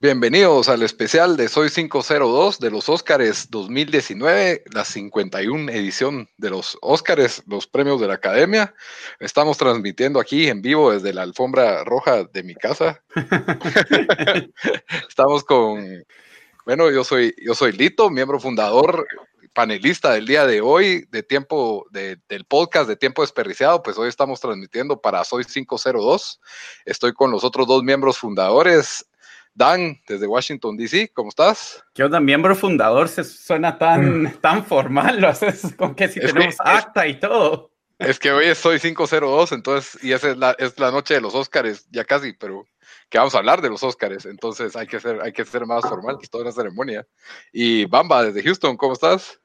Bienvenidos al especial de Soy 502 de los Óscares 2019, la 51 edición de los Óscares, los premios de la Academia. Estamos transmitiendo aquí en vivo desde la alfombra roja de mi casa. Estamos con, bueno, yo soy, yo soy Lito, miembro fundador, panelista del día de hoy de tiempo de, del podcast de Tiempo Desperdiciado, pues hoy estamos transmitiendo para Soy 502. Estoy con los otros dos miembros fundadores, Dan, desde Washington, D.C., ¿cómo estás? ¿Qué onda? Miembro fundador se suena tan, tan formal, lo haces con que si Es tenemos que- acta y todo. Es que hoy es Soy 502, entonces, y esa es la, es la noche de los Óscares, ya casi, pero que vamos a hablar de los Óscares, entonces hay que ser, hay que ser más formal, es toda una ceremonia. Y Bamba, desde Houston, ¿cómo estás?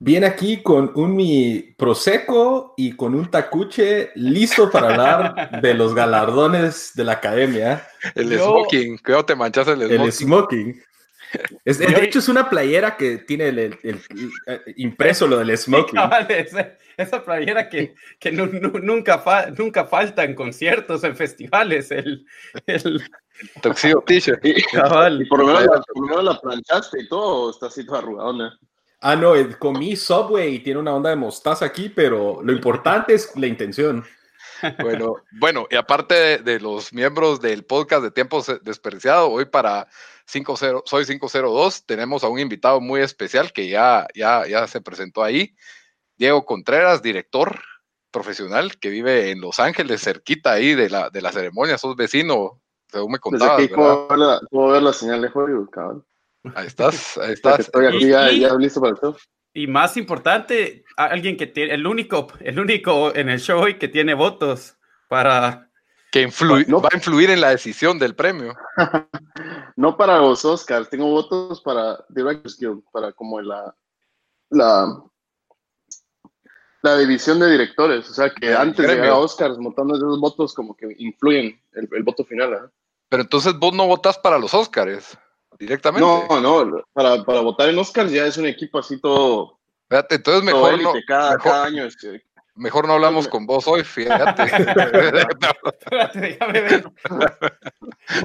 Bien aquí con un mi prosecco y con un tacuche listo para hablar de los galardones de la academia. El Yo- smoking, cuidado te manchas el smoking. El smoking. Es- de hecho, es una playera que tiene el, el- el- eh, impreso lo del smoking. Cabal, esa, esa playera que, que nu- nu- nunca, fa- nunca falta en conciertos, en festivales. El, el Tuxedo t-shirt. por lo, menos la, planchaste y todo, está así toda arrugadona. Ah, no, eh, comí Subway y tiene una onda de mostaza aquí, pero lo importante es la intención. Bueno, bueno, y aparte de, de los miembros del podcast de Tiempo Desperdiciado, hoy para 50, Soy 502 tenemos a un invitado muy especial que ya, ya, ya se presentó ahí, Diego Contreras, director profesional que vive en Los Ángeles, cerquita ahí de la, de la ceremonia, sos vecino, según me Desde contabas, aquí ¿verdad? puedo ver, la, puedo ver la señal de Hollywood, cabrón. Ahí estás, ahí estás. Estoy aquí ya, Y- ya listo para el show. Y más importante, alguien que tiene, el único, el único en el show hoy que tiene votos para. Que influ- No. va a influir en la decisión del premio. No para los Oscars, tengo votos para Directors Guild, para como la, la, la división de directores. O sea, que El antes de a Oscars, montando esos votos como que influyen el, el voto final. ¿eh? Pero entonces vos no votás para los Óscares directamente. No, no, para, para votar en Oscars ya es un equipo así todo, Fíjate, entonces todo mejor élite, no, cada, mejor- cada año. es- eh, Mejor no hablamos con vos hoy, fíjate. Espérate, déjame ver.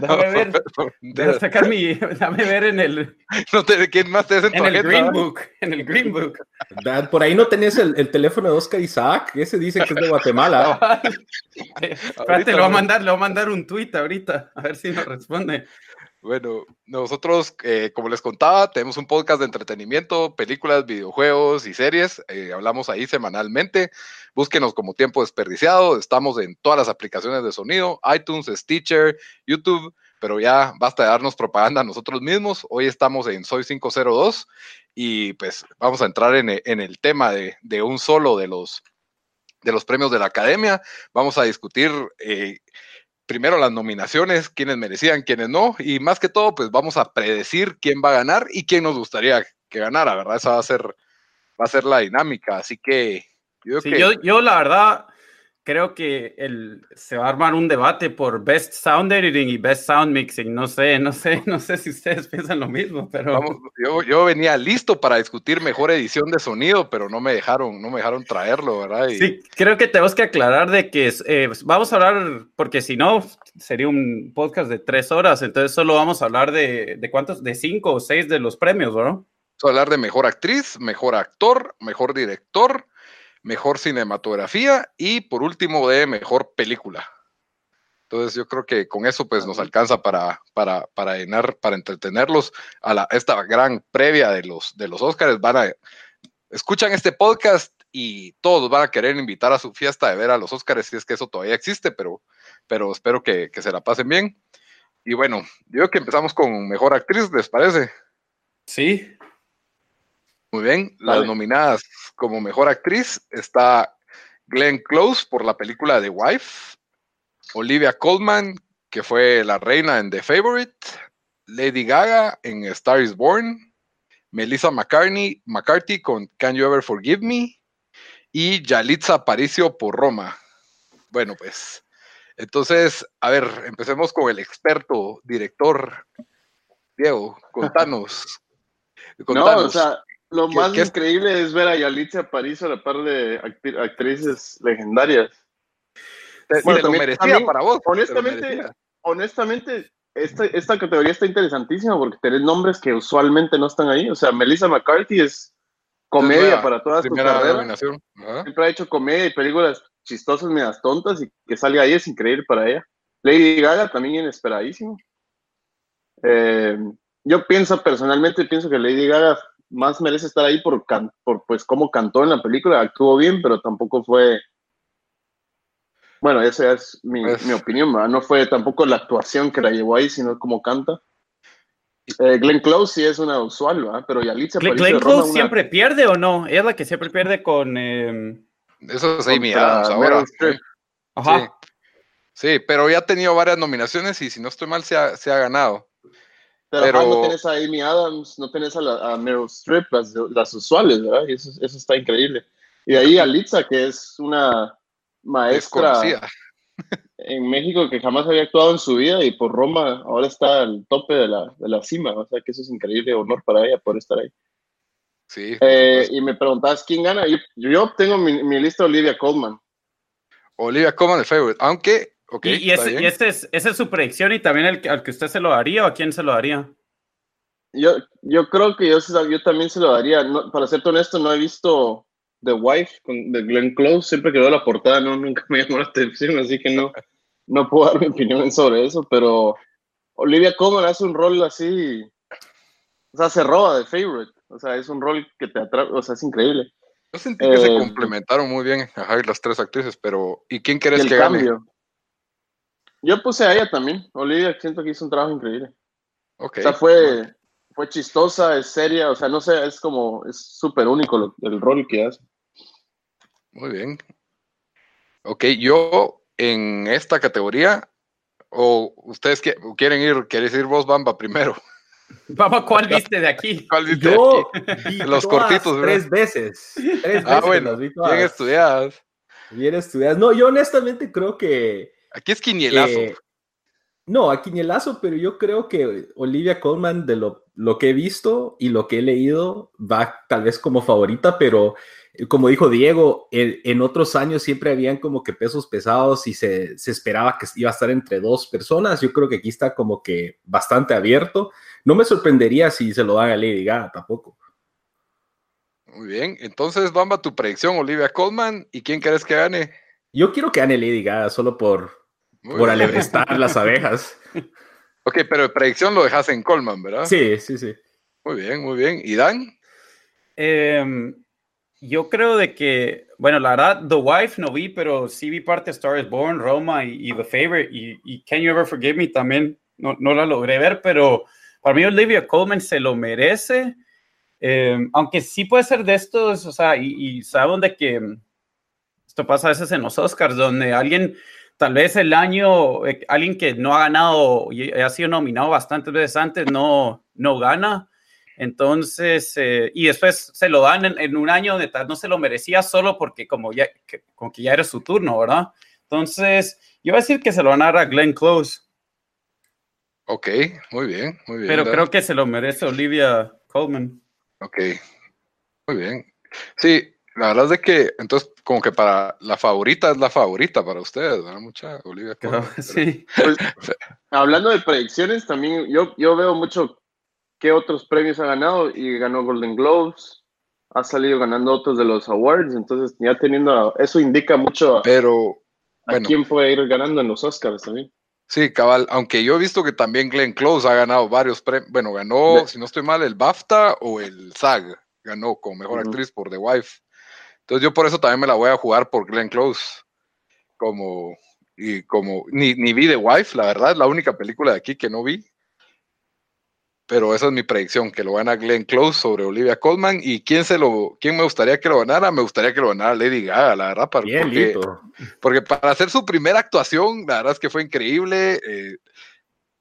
Déjame ver. Déjame sacar mi. Déjame ver en el, No te, ¿Quién más te en tu en el? Green Book. En el Green Book. Dad, por ahí no tenés el, el teléfono de Oscar Isaac, ese dice que es de Guatemala. Espérate, le voy a mandar, le voy a mandar un tweet ahorita, a ver si nos responde. Bueno, nosotros, eh, como les contaba, tenemos un podcast de entretenimiento, películas, videojuegos y series. eh, hablamos ahí semanalmente. Búsquenos como Tiempo Desperdiciado. Estamos en todas las aplicaciones de sonido, iTunes, Stitcher, YouTube, pero ya basta de darnos propaganda a nosotros mismos. Hoy estamos en Soy 502 y pues vamos a entrar en, en el tema de, de un solo de los, de los premios de la academia. Vamos a discutir eh, primero las nominaciones, quiénes merecían, quiénes no, y más que todo, pues vamos a predecir quién va a ganar y quién nos gustaría que ganara, ¿verdad? Esa va a ser, va a ser la dinámica. Así que yo creo Sí, que yo, yo la verdad creo que el, se va a armar un debate por Best Sound Editing y Best Sound Mixing. No sé, no sé, no sé si ustedes piensan lo mismo, pero vamos, yo, yo venía listo para discutir mejor edición de sonido, pero no me dejaron, no me dejaron traerlo, ¿verdad? Y- sí, creo que tenemos que aclarar de que eh, vamos a hablar, porque si no, sería un podcast de tres horas, entonces solo vamos a hablar de, de cuántos, de cinco o seis de los premios, ¿no? Vamos a hablar de mejor actriz, mejor actor, mejor director, mejor cinematografía y por último de mejor película. Entonces yo creo que con eso pues nos alcanza para, para, para llenar, para entretenerlos a la, esta gran previa de los, de los Óscares. Van a, escuchan este podcast y todos van a querer invitar a su fiesta de ver a los Óscares si es que eso todavía existe, pero, pero espero que, que se la pasen bien. y bueno, yo creo que empezamos con mejor actriz, ¿les parece? Sí. Muy bien, las nominadas como mejor actriz está Glenn Close por la película The Wife, Olivia Colman, que fue la reina en The Favorite, Lady Gaga en Star is Born, Melissa McCartney, McCarthy con Can You Ever Forgive Me y Yalitza Aparicio por Roma. Bueno, pues, entonces, a ver, empecemos con el experto, director. Diego, contanos. No, contanos. o sea, lo ¿Qué- más qué increíble es ver a Yalitza París a la par de actrices legendarias. Te- Bueno, te lo también- merecía también, para vos. te lo honestamente, honestamente, esta, esta categoría está interesantísima porque tenés nombres que usualmente no están ahí. O sea, Melissa McCarthy es comedia para toda su carrera. Siempre ha hecho comedia y películas chistosas, medias tontas y que salga ahí es increíble para ella. Lady Gaga también inesperadísimo. Eh, yo pienso personalmente, pienso que Lady Gaga más merece estar ahí por, can- por pues cómo cantó en la película, actuó bien, pero tampoco fue bueno, esa es mi, Pues- mi opinión, ¿verdad? no fue tampoco la actuación que la llevó ahí, sino cómo canta. Eh, Glenn Close sí es una usual, ¿verdad? pero Yalitza Glenn, Glenn Roma, Close una- siempre pierde o no? Ella es la que siempre pierde con. eh, Eso es Amy Adams ahora. Ajá. Sí. Sí, pero ya ha tenido varias nominaciones y si no estoy mal se ha, se ha ganado. Pero, Pero- no tenés a Amy Adams, no tenés a, la, a Meryl Streep, las, las usuales, ¿verdad? Y eso, eso está increíble. Y de ahí a Litza, que es una maestra Desconocida. en México que jamás había actuado en su vida y por Roma ahora está al tope de la, de la cima. O sea que eso es increíble honor para ella por estar ahí. Sí. Eh, y me preguntabas quién gana. Yo, yo tengo mi, mi lista Olivia Colman. Olivia Colman, el favorite. Aunque, ok, y y ese, bien. y ese es, esa es su predicción y también el, que- al que usted se lo daría o a quién se lo daría. Yo, yo creo que yo, también se lo daría. No, para serte honesto, no he visto The Wife con, de Glenn Close. Siempre que veo la portada, no, nunca me llamó la atención, así que no, no puedo dar mi opinión sobre eso. Pero Olivia Colman hace un rol así. O sea, se roba de favorite. O sea, es un rol que te atrae. O sea, es increíble. Yo sentí que se eh, complementaron muy bien ajá, las tres actrices, pero ¿y quién el que gane? Yo puse a ella también. Olivia, siento que hizo un trabajo increíble. Ok. O sea, fue, fue chistosa, es seria. O sea, no sé, es como. Es súper único lo- el rol que hace. Muy bien. Ok, yo en esta categoría, o ustedes qui- quieren ir, quieres ir vos, Bamba, primero. Vamos, ¿cuál viste de aquí? ¿Cuál viste Yo aquí? vi Los todas cortitos, ¿verdad? tres veces. Tres Ah, veces bueno, las vi todas. bien estudiadas. Bien estudiadas. No, yo honestamente creo que. Aquí es quinielazo. eh, no, a Quinielazo, pero yo creo que Olivia Colman, de lo, lo que he visto y lo que he leído, va tal vez como favorita, pero eh, como dijo Diego, en, en otros años siempre habían como que pesos pesados y se, se esperaba que iba a estar entre dos personas. Yo creo que aquí está como que bastante abierto. No me sorprendería si se lo dan a Lady Gaga tampoco. Muy bien. Entonces, Bamba, tu predicción, Olivia Colman. ¿Y quién crees que gane? Yo quiero que gane Lady Gaga solo por, Muy por alebrestar las abejas. Ok, pero predicción lo dejas en Colman, ¿verdad? Sí, sí, sí. Muy bien, muy bien. ¿Y Dan? Em, yo creo de que, bueno, la verdad, The Wife no vi, pero sí vi parte de Star is Born, Roma y, y The Favorite y, y Can You Ever Forgive Me también. No, no la logré ver, pero para mí Olivia Colman se lo merece. Em, aunque sí puede ser de estos, o sea, y, y saben de que em, esto pasa a veces en los Oscars, donde alguien, tal vez el año, eh, alguien que no ha ganado y ha sido nominado bastantes veces antes, no, no gana. Entonces, eh, y después se lo dan en, en un año donde tal no se lo merecía solo porque como, ya, que, como que ya era su turno, ¿verdad? Entonces, yo voy a decir que se lo van a dar a Glenn Close, Ok, muy bien, muy bien. pero Dan. creo que se lo merece Olivia Colman. Ok, muy bien. Sí, la verdad es de que, entonces, como que para la favorita es la favorita para ustedes, ¿verdad? Mucha Olivia Colman. Sí. Pues, hablando de predicciones, también yo, yo veo mucho qué otros premios ha ganado y ganó Golden Globes, ha salido ganando otros de los awards, entonces ya teniendo, eso indica mucho a, Pero, a bueno. quién puede ir ganando en los Oscars también. sí, cabal, aunque yo he visto que también Glenn Close ha ganado varios premios, bueno, ganó, De- si no estoy mal, el BAFTA o el SAG, ganó como mejor actriz por The Wife. Entonces yo por eso también me la voy a jugar por Glenn Close, como y como ni, ni vi The Wife, la verdad, es la única película de aquí que no vi. Pero esa es mi predicción, que lo gana Glenn Close sobre Olivia Colman. ¿Y quién, se lo, quién me gustaría que lo ganara? Me gustaría que lo ganara Lady Gaga, la verdad. Para, Bien, porque, porque para hacer su primera actuación, la verdad es que fue increíble. eh,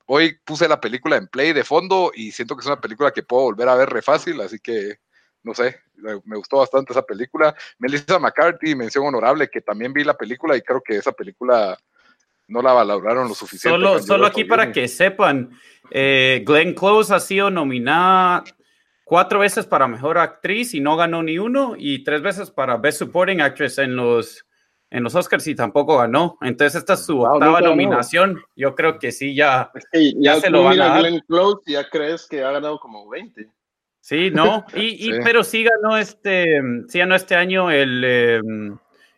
hoy puse la película en play de fondo y siento que es una película que puedo volver a ver re fácil, así que no sé, me gustó bastante esa película. Melissa McCarthy, mención honorable, que también vi la película y creo que esa película no la valoraron lo suficiente. Solo, solo aquí para que sepan, eh, Glenn Close ha sido nominada cuatro veces para Mejor Actriz y no ganó ni uno, y tres veces para Best Supporting Actress en los, en los Oscars y tampoco ganó. Entonces esta es su Wow, octava nominación. Yo creo que sí, ya, Es que Ya ya, se lo van a dar. Glenn Close y ya crees que ha ganado como 20. Sí, ¿no? Y, y-. Pero sí ganó este, sí ganó este año el, eh,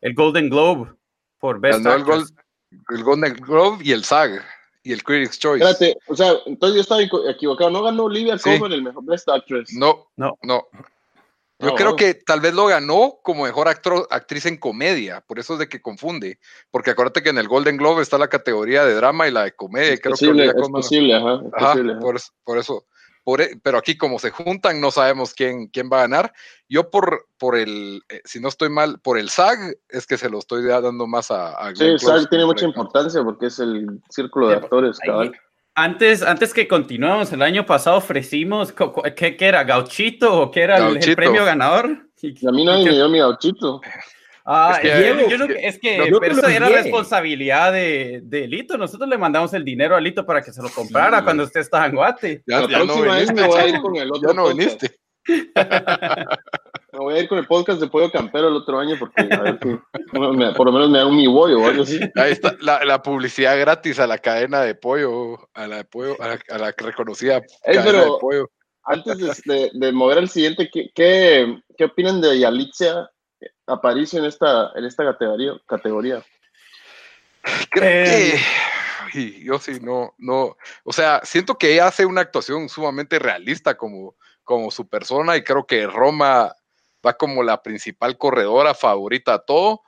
el Golden Globe por Best Ganó el, Actress. Gol- el Golden Globe y el SAG y el Critics' Choice. Espérate, o sea, entonces yo estaba equ- equivocado. No ganó Olivia Sí. Colman el mejor Best Actress. No, No. no. Yo creo que tal vez lo ganó como mejor actro- actriz en comedia, por eso es de que confunde, porque acuérdate que en el Golden Globe está la categoría de drama y la de comedia, Es creo posible, que es Colman- posible, ajá. Es Ajá, posible, ajá. por eso. Por e- pero aquí como se juntan, no sabemos quién, quién va a ganar. Yo por, por el, eh, si no estoy mal, por el SAG, es que se lo estoy dando más a, a Sí, Glenn SAG tiene mucha importancia porque es el círculo de Sí, actores, cabal. Antes, antes que continuemos, el año pasado ofrecimos, ¿qué, qué era? ¿Gauchito o qué era el- el, premio ganador? Y a mí nadie ¿Y qué- me dio mi gauchito. Ah, Es que- yo- yo no- es que- es que, no, yo pero te lo eso era responsabilidad de, de Lito. Nosotros le mandamos el dinero a Lito para que se lo comprara Sí. cuando usted estaba en Guate. Ya, La ya no próxima vez me voy a ir con el otro Ya no podcast. viniste. Me voy a ir con el podcast de Pollo Campero el otro año porque a ver si bueno, me- por lo menos me da un mi bollo o algo así. Ahí está la, la publicidad gratis a la cadena de pollo, a la de pollo, a la, a la reconocida Ey, cadena pero- de pollo. Antes de, de- de mover al siguiente, ¿qué, qué, qué opinan de Yalitza Aparicio en esta, en esta categoría? categoría? Creo Eh, que y yo sí, no, no, o sea, siento que ella hace una actuación sumamente realista como, como su persona y creo que Roma va como la principal corredora favorita a todo,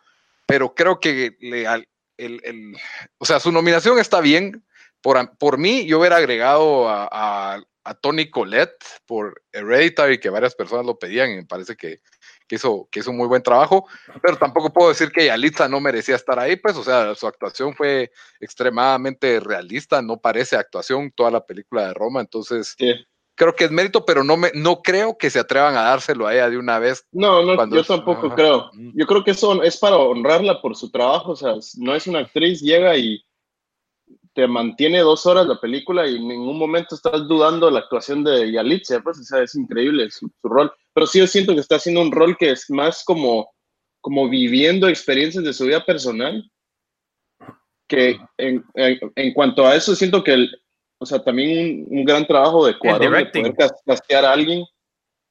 pero creo que le, al- el, el- o sea, su nominación está bien. Por, por mí, yo hubiera agregado a, a, a Tony Collette por Hereditary, que varias personas lo pedían y me parece que, que hizo, que hizo un muy buen trabajo, pero tampoco puedo decir que Yalitza no merecía estar ahí, pues, o sea, su actuación fue extremadamente realista, no parece actuación toda la película de Roma, entonces Sí. creo que es mérito, pero no, me, no creo que se atrevan a dárselo a ella de una vez. No, no, yo es- tampoco ajá. creo. Mm. Yo creo que eso es para honrarla por su trabajo, o sea, no es una actriz, llega y te mantiene dos horas la película y en ningún momento estás dudando de la actuación de Yalitza, pues, o sea, es increíble su, su rol. Pero sí yo siento que está haciendo un rol que es más como, como viviendo experiencias de su vida personal, que en, en, en cuanto a eso siento que, el, o sea, también un, un gran trabajo de Cuarón de poder cas- castear a alguien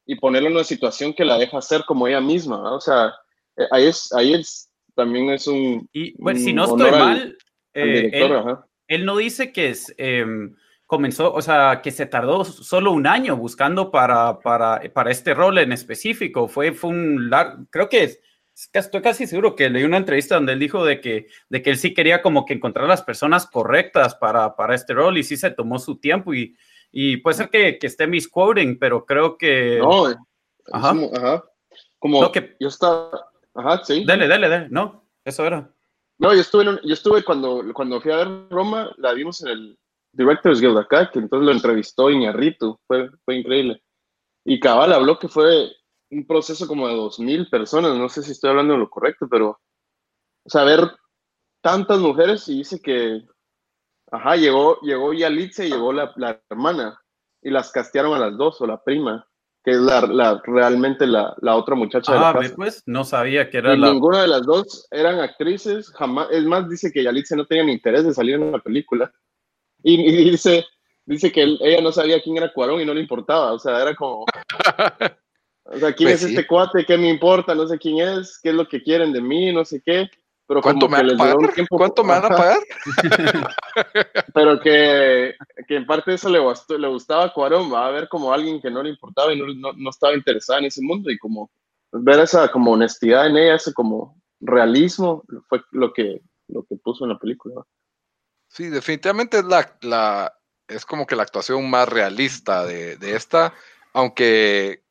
y ponerlo en una situación que la deja ser como ella misma, ¿no? o sea, eh, ahí es, ahí es, también es un, Y bueno, si no estoy al- mal, al eh, director, él, ajá. él no dice que es, em, comenzó, o sea, que se tardó solo un año buscando para, para, para este rol en específico. Fue, fue un largo, creo que es, es que estoy casi seguro que leí una entrevista donde él dijo de que, de que él sí quería como que encontrar las personas correctas para, para este rol y sí se tomó su tiempo y, y puede ser que, que esté misquoting, pero creo que... No, es Ajá. como, ajá. Como No, que- yo estaba, ajá, sí. Dale, dale, dale, no, eso era. No, yo estuve, en un- yo estuve cuando, cuando fui a ver Roma, la vimos en el Directors Guild acá, que entonces lo entrevistó Iñarritu, fue, fue increíble. Y Cabal habló que fue un proceso como de dos mil personas, no sé si estoy hablando de lo correcto, pero, ver tantas mujeres y dice que, ajá, llegó, llegó Yalitza y llegó la, la hermana, y las castearon a las dos, o la prima, que es la, la realmente la, la otra muchacha de la Ah, casa. pues, no sabía que era Y la... ninguna de las dos eran actrices, jamás, es más, dice que Yalitza no tenía ni interés de salir en la película. Y, y dice, dice que él- ella no sabía quién era Cuarón y no le importaba, o sea, era como, o sea, ¿quién Pues es sí. este cuate? ¿Qué me importa? No sé quién es, qué es lo que quieren de mí, no sé qué. Pero ¿Cuánto me que van a les pagar? tiempo- ¿Cuánto me van a pagar? Pero que, que en parte eso le, gustó- le gustaba a Cuarón, va a ver como alguien que no le importaba y no, no, no estaba interesada en ese mundo y como ver esa como honestidad en ella, ese como realismo, fue lo que lo que puso en la película. Sí, definitivamente es la, la es como que la actuación más realista de, de esta, aunque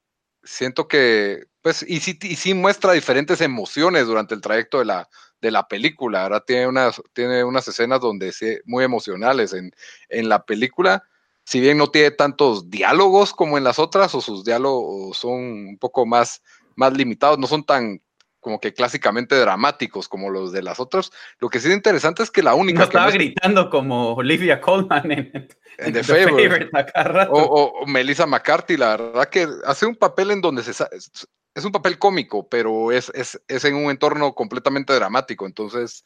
siento que, pues, y sí, y sí muestra diferentes emociones durante el trayecto de la, de la película, ¿verdad? Tiene unas, tiene unas escenas donde sí, muy emocionales en, en la película, si bien no tiene tantos diálogos como en las otras, o sus diálogos son un poco más, más limitados, no son tan como que clásicamente dramáticos como los de las otras. Lo que sí es interesante es que la única. No que estaba no es- gritando como Olivia Colman en, En The a cada rato. o, o- o Melissa McCarthy, la verdad que hace un papel en donde se es, un papel cómico, pero es, es, es en un entorno completamente dramático. Entonces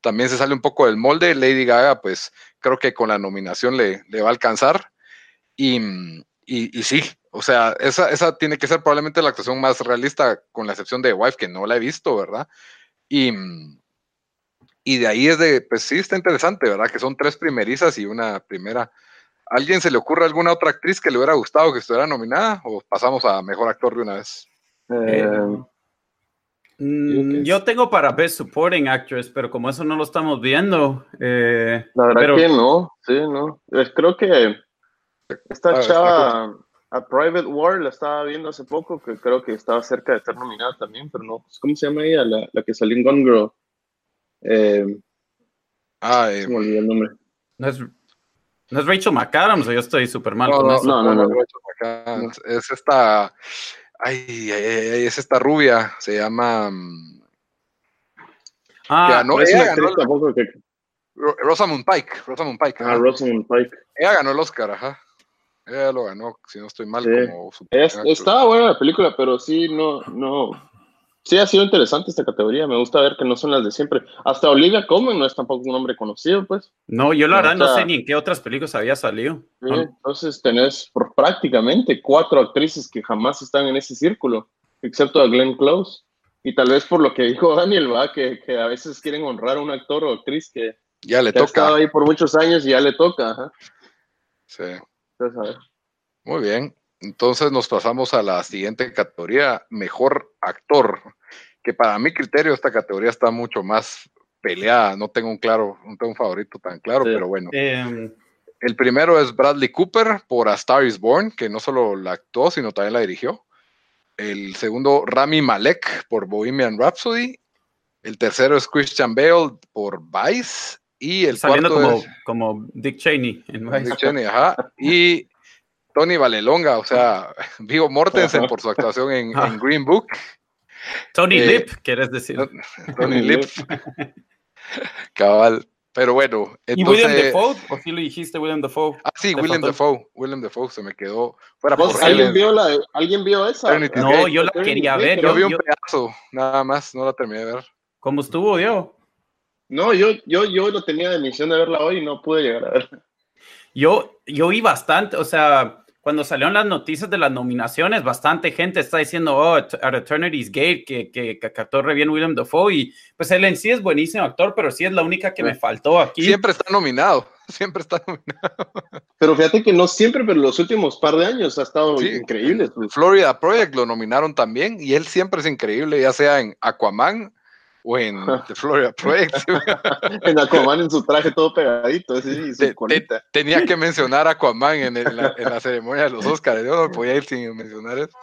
también se sale un poco del molde. Lady Gaga, pues creo que con la nominación le, le va a alcanzar. Y, y, y sí, o sea, esa, esa tiene que ser probablemente la actuación más realista, con la excepción de Wife, que no la he visto, ¿verdad? Y, mm, y de ahí es de, pues sí, está interesante, ¿verdad? Que son tres primerizas y una primera. ¿A ¿Alguien se le ocurre alguna otra actriz que le hubiera gustado que estuviera nominada? ¿O pasamos a mejor actor de una vez? Eh, Mm, yo tengo para Best Supporting Actress, pero como eso no lo estamos viendo, eh, la verdad pero- que no, sí, no. Eh, creo que esta Ah, chava, a Private War, la estaba viendo hace poco, que creo que estaba cerca de estar nominada también, pero no. ¿Cómo se llama ella? La, la que salió en Gone Girl. Eh, Ah, eh, se me olvidó el nombre. no, es, no es Rachel McAdams, o yo estoy súper mal no, con no, eso. no, no, no. Rachel McAdams. Es esta. Ay, ay, ay, ay, es esta rubia. Se llama. mm, Ah, No es ella una actriz ganó- tampoco que... Ro- Rosamund Pike. Rosamund Pike. Ah. Rosamund Pike. Ella ganó el Oscar, ajá. Ella lo ganó, si no estoy mal, Sí. como Es- estaba buena la película, pero sí, no, no. Sí ha sido interesante esta categoría. Me gusta ver que no son las de siempre. Hasta Olivia Colman no es tampoco un hombre conocido, pues. no, yo la verdad no sé ni en qué otras películas había salido. Sí, Entonces tenés por prácticamente cuatro actrices que jamás están en ese círculo, excepto a Glenn Close. Y tal vez por lo que dijo Daniel, va, que, que a veces quieren honrar a un actor o actriz que, Ya le que ha estado toca. ahí por muchos años y ya le toca. Ajá. Sí. Entonces, a ver. Muy bien. Entonces nos pasamos a la siguiente categoría, mejor actor, que para mi criterio esta categoría está mucho más peleada. No tengo un claro, no tengo un favorito tan claro, Sí. pero bueno. Eh, El primero es Bradley Cooper por A Star is Born, que no solo la actuó, sino también la dirigió. El segundo, Rami Malek por Bohemian Rhapsody. El tercero es Christian Bale por Vice. Y el saliendo cuarto como, es como Dick Cheney en. Dick Cheney, ajá. Y Tony Valelonga, o sea, Vigo Mortensen por su actuación en, en Green Book. Tony Eh, Lip, ¿quieres decir? Tony Lip, cabal. Pero bueno, ¿Y William. Defoe? ¿O sí lo dijiste, William Defoe? Ah, sí, Te William. Defoe. William Defoe se me quedó fuera ¿Vos- por ¿Alguien Helen. vio, la, ¿Alguien vio esa? Eternity No, Gate. yo la Eternity quería Gate, ver. Yo Yo, vi un yo- pedazo, nada más, no la terminé de ver. ¿Cómo estuvo, Diego? No, yo, yo, yo lo tenía de misión de verla hoy y no pude llegar a verla. Yo, yo vi bastante, o sea, cuando salieron las noticias de las nominaciones, bastante gente está diciendo, oh, at Eternity's Gate, que, que, que re bien William Dafoe, y pues él en sí es buenísimo actor, pero sí es la única que me faltó aquí. Siempre está nominado, siempre está nominado. Pero fíjate que no siempre, pero los últimos par de años ha estado Sí. increíble. Florida Project lo nominaron también y él siempre es increíble, ya sea en Aquaman o en The Florida Project. En Aquaman en su traje todo pegadito, así, y Te- su colita. Tenía que mencionar Aquaman en, el- en la, en la ceremonia de los Oscars. Yo no podía ir sin mencionar eso.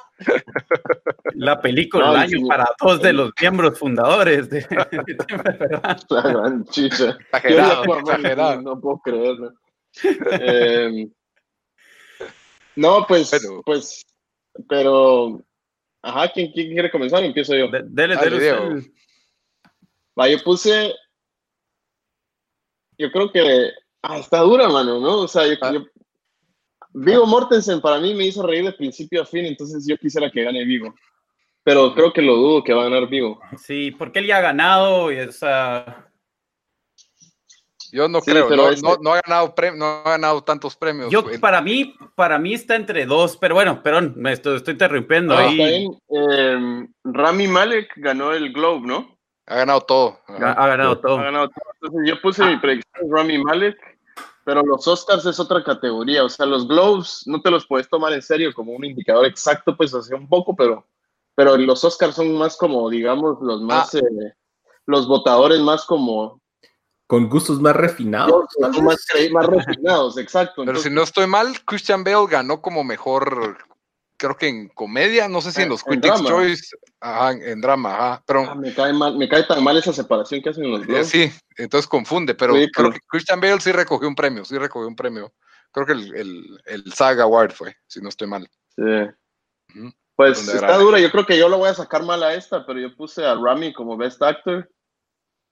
La película del año sí. para dos de los miembros fundadores de. La gran chicha. Exagerado, Yo de Aquaman, exagerado. No, puedo creerlo. Eh, no, pues, Pero- pues, pero, ajá, ¿quién, quién quiere comenzar? Empiezo yo. De- dele, dele. Va, yo puse, yo creo que, ah, está dura, mano, ¿no? O sea, yo, Ah. yo- Vigo Mortensen para mí me hizo reír de principio a fin, entonces yo quisiera que gane Vigo. Pero creo que lo dudo que va a ganar Vigo. Sí, porque él ya ha ganado y es, ah, Yo no Sí, creo, pero no, este- no, no ha ganado no ha ganado tantos premios. yo, para mí, para mí está entre dos, pero bueno, perdón, me estoy, estoy interrumpiendo Ah, ahí. Eh, Rami Malek ganó el Globe, ¿no? Ha ganado todo. Ha, ha ganado Ha todo. ganado todo. Entonces yo puse mi predicción Rami Malek, pero los Oscars es otra categoría. O sea, los Globes no te los puedes tomar en serio como un indicador exacto, pues hace un poco, pero, pero los Oscars son más como, digamos, los más, eh, los votadores más como con gustos más refinados. Más, más refinados, exacto. Pero si no estoy mal, Christian Bale ganó como mejor, creo que en comedia, no sé si en los Critics Choice, ajá, en drama, ajá, pero... Ah, me, cae mal, me cae tan mal esa separación que hacen los eh, dos. sí, entonces confunde, pero creo que Christian Bale sí recogió un premio, sí recogió un premio. Creo que el, el, el Saga Award fue, si no estoy mal. Sí. Pues está dura, yo creo que yo lo voy a sacar mal a esta, pero yo puse a Rami como Best Actor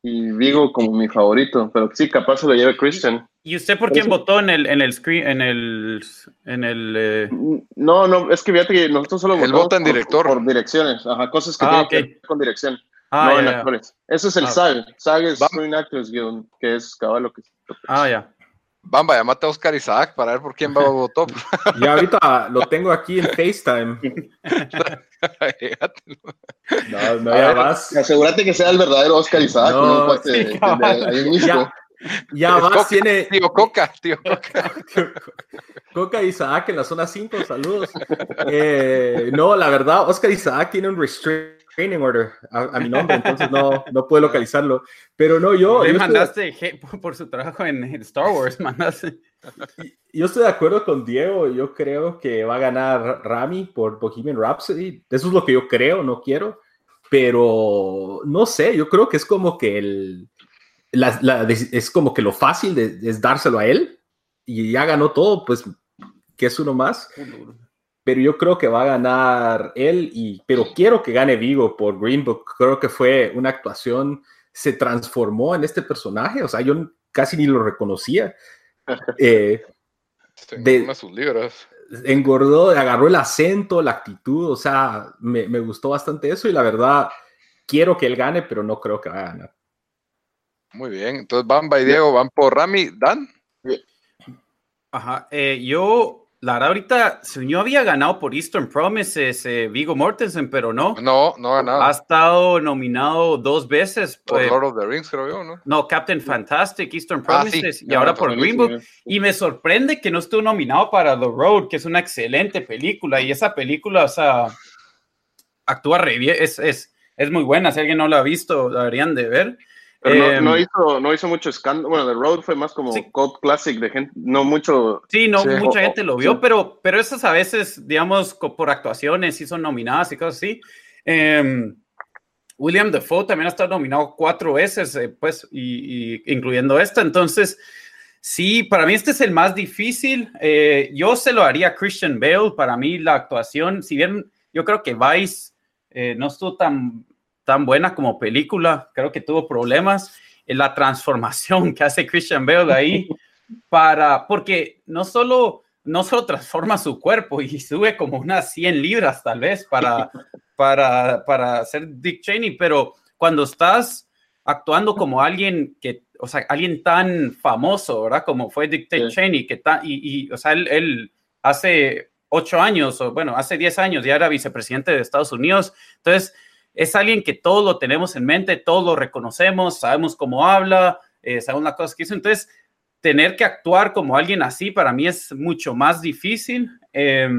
y Vigo como mi favorito, pero sí, capaz se lo lleve Christian. ¿Y usted por quién votó en el, en el screen, en el, en el eh? No, no, es que fíjate que nosotros solo votamos vota en por, director. por direcciones, ajá, cosas que ah, tienen que ver con dirección, ah, no en actores. Eso es el Ah. SAG, SAG es Screen Actors Guild, que es cabal lo que... Ah, ya. Bamba, llamate a Oscar Isaac para ver por quién va a votar. Ya ahorita lo tengo aquí en FaceTime. No, no, A ya ver, vas. Asegúrate que sea el verdadero Oscar Isaac, No, no, sí, de- de- de. Ya, ya vas, Coca, tiene Tío Coca, tío Coca. Coca Isaac en la zona 5, saludos. Eh, no, la verdad, Oscar Isaac tiene un restraining order a, a mi nombre, entonces no, no puedo localizarlo. Pero no, yo, Le yo, mandaste por, por su trabajo en, en Star Wars, mandaste. Yo estoy de acuerdo con Diego. Yo creo que va a ganar Rami por Bohemian Rhapsody. Eso es lo que yo creo, no quiero. Pero no sé, yo creo que es como que el. la- la- es como que lo fácil de- es dárselo a él y ya ganó todo, pues que es uno más. pero yo creo que va a ganar él, y, pero quiero que gane Vigo por Green Book. Creo que fue una actuación, se transformó en este personaje, o sea, yo casi ni lo reconocía. Eh, Tengo De- sus engordó, agarró el acento, la actitud, o sea, me, me gustó bastante eso y la verdad, quiero que él gane, pero no creo que va a ganar. Muy bien. Entonces Bamba y Diego van por Rami. ¿Dan? Ajá. eh, yo, la verdad, ahorita, yo había ganado por Eastern Promises, eh, Vigo Mortensen, pero no. No, no ha ganado. Ha estado nominado dos veces. por eh, Lord of the Rings, creo yo, ¿no? no, Captain Fantastic, Eastern Ah, sí. Promises, y Ah, ahora por Green. Book. Y me sorprende que no estuvo nominado para The Road, que es una excelente película. Y esa película, o sea, actúa re bien, es, es, es muy buena. Si alguien no la ha visto, la deberían de ver. Pero no, Em, no hizo, no hizo mucho escándalo. Bueno, The Road fue más como Sí. cult classic de gente, no mucho. Sí, no, Sí. mucha gente lo vio, sí. pero, pero esas a veces, digamos, por actuaciones, sí son nominadas y cosas así. Em, William Defoe también ha estado nominado cuatro veces, eh, pues, y, y incluyendo esta. Entonces, sí, para mí este es el más difícil. Eh, yo se lo haría a Christian Bale. Para mí la actuación, si bien yo creo que Vice eh, no estuvo tan, tan buena como película, creo que tuvo problemas. En la transformación que hace Christian Bale ahí para, porque no solo, no solo transforma su cuerpo y sube como unas 100 libras tal vez para, para, para ser Dick Cheney, pero cuando estás actuando como alguien que, o sea, alguien tan famoso, ¿verdad? Como fue Dick Sí. Cheney, que ta- y, y, o sea, él, él hace ocho años, o bueno, hace 10 años ya era vicepresidente de Estados Unidos, entonces es alguien que todos lo tenemos en mente, todos lo reconocemos, sabemos cómo habla, eh, sabemos las cosas que hizo. Entonces, tener que actuar como alguien así para mí es mucho más difícil. Eh,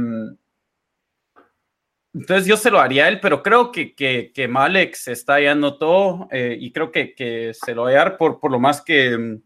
entonces, yo se lo haría a él, pero creo que, que, que Malek se está hallando todo eh, y creo que, que, se lo voy a dar por, por lo más que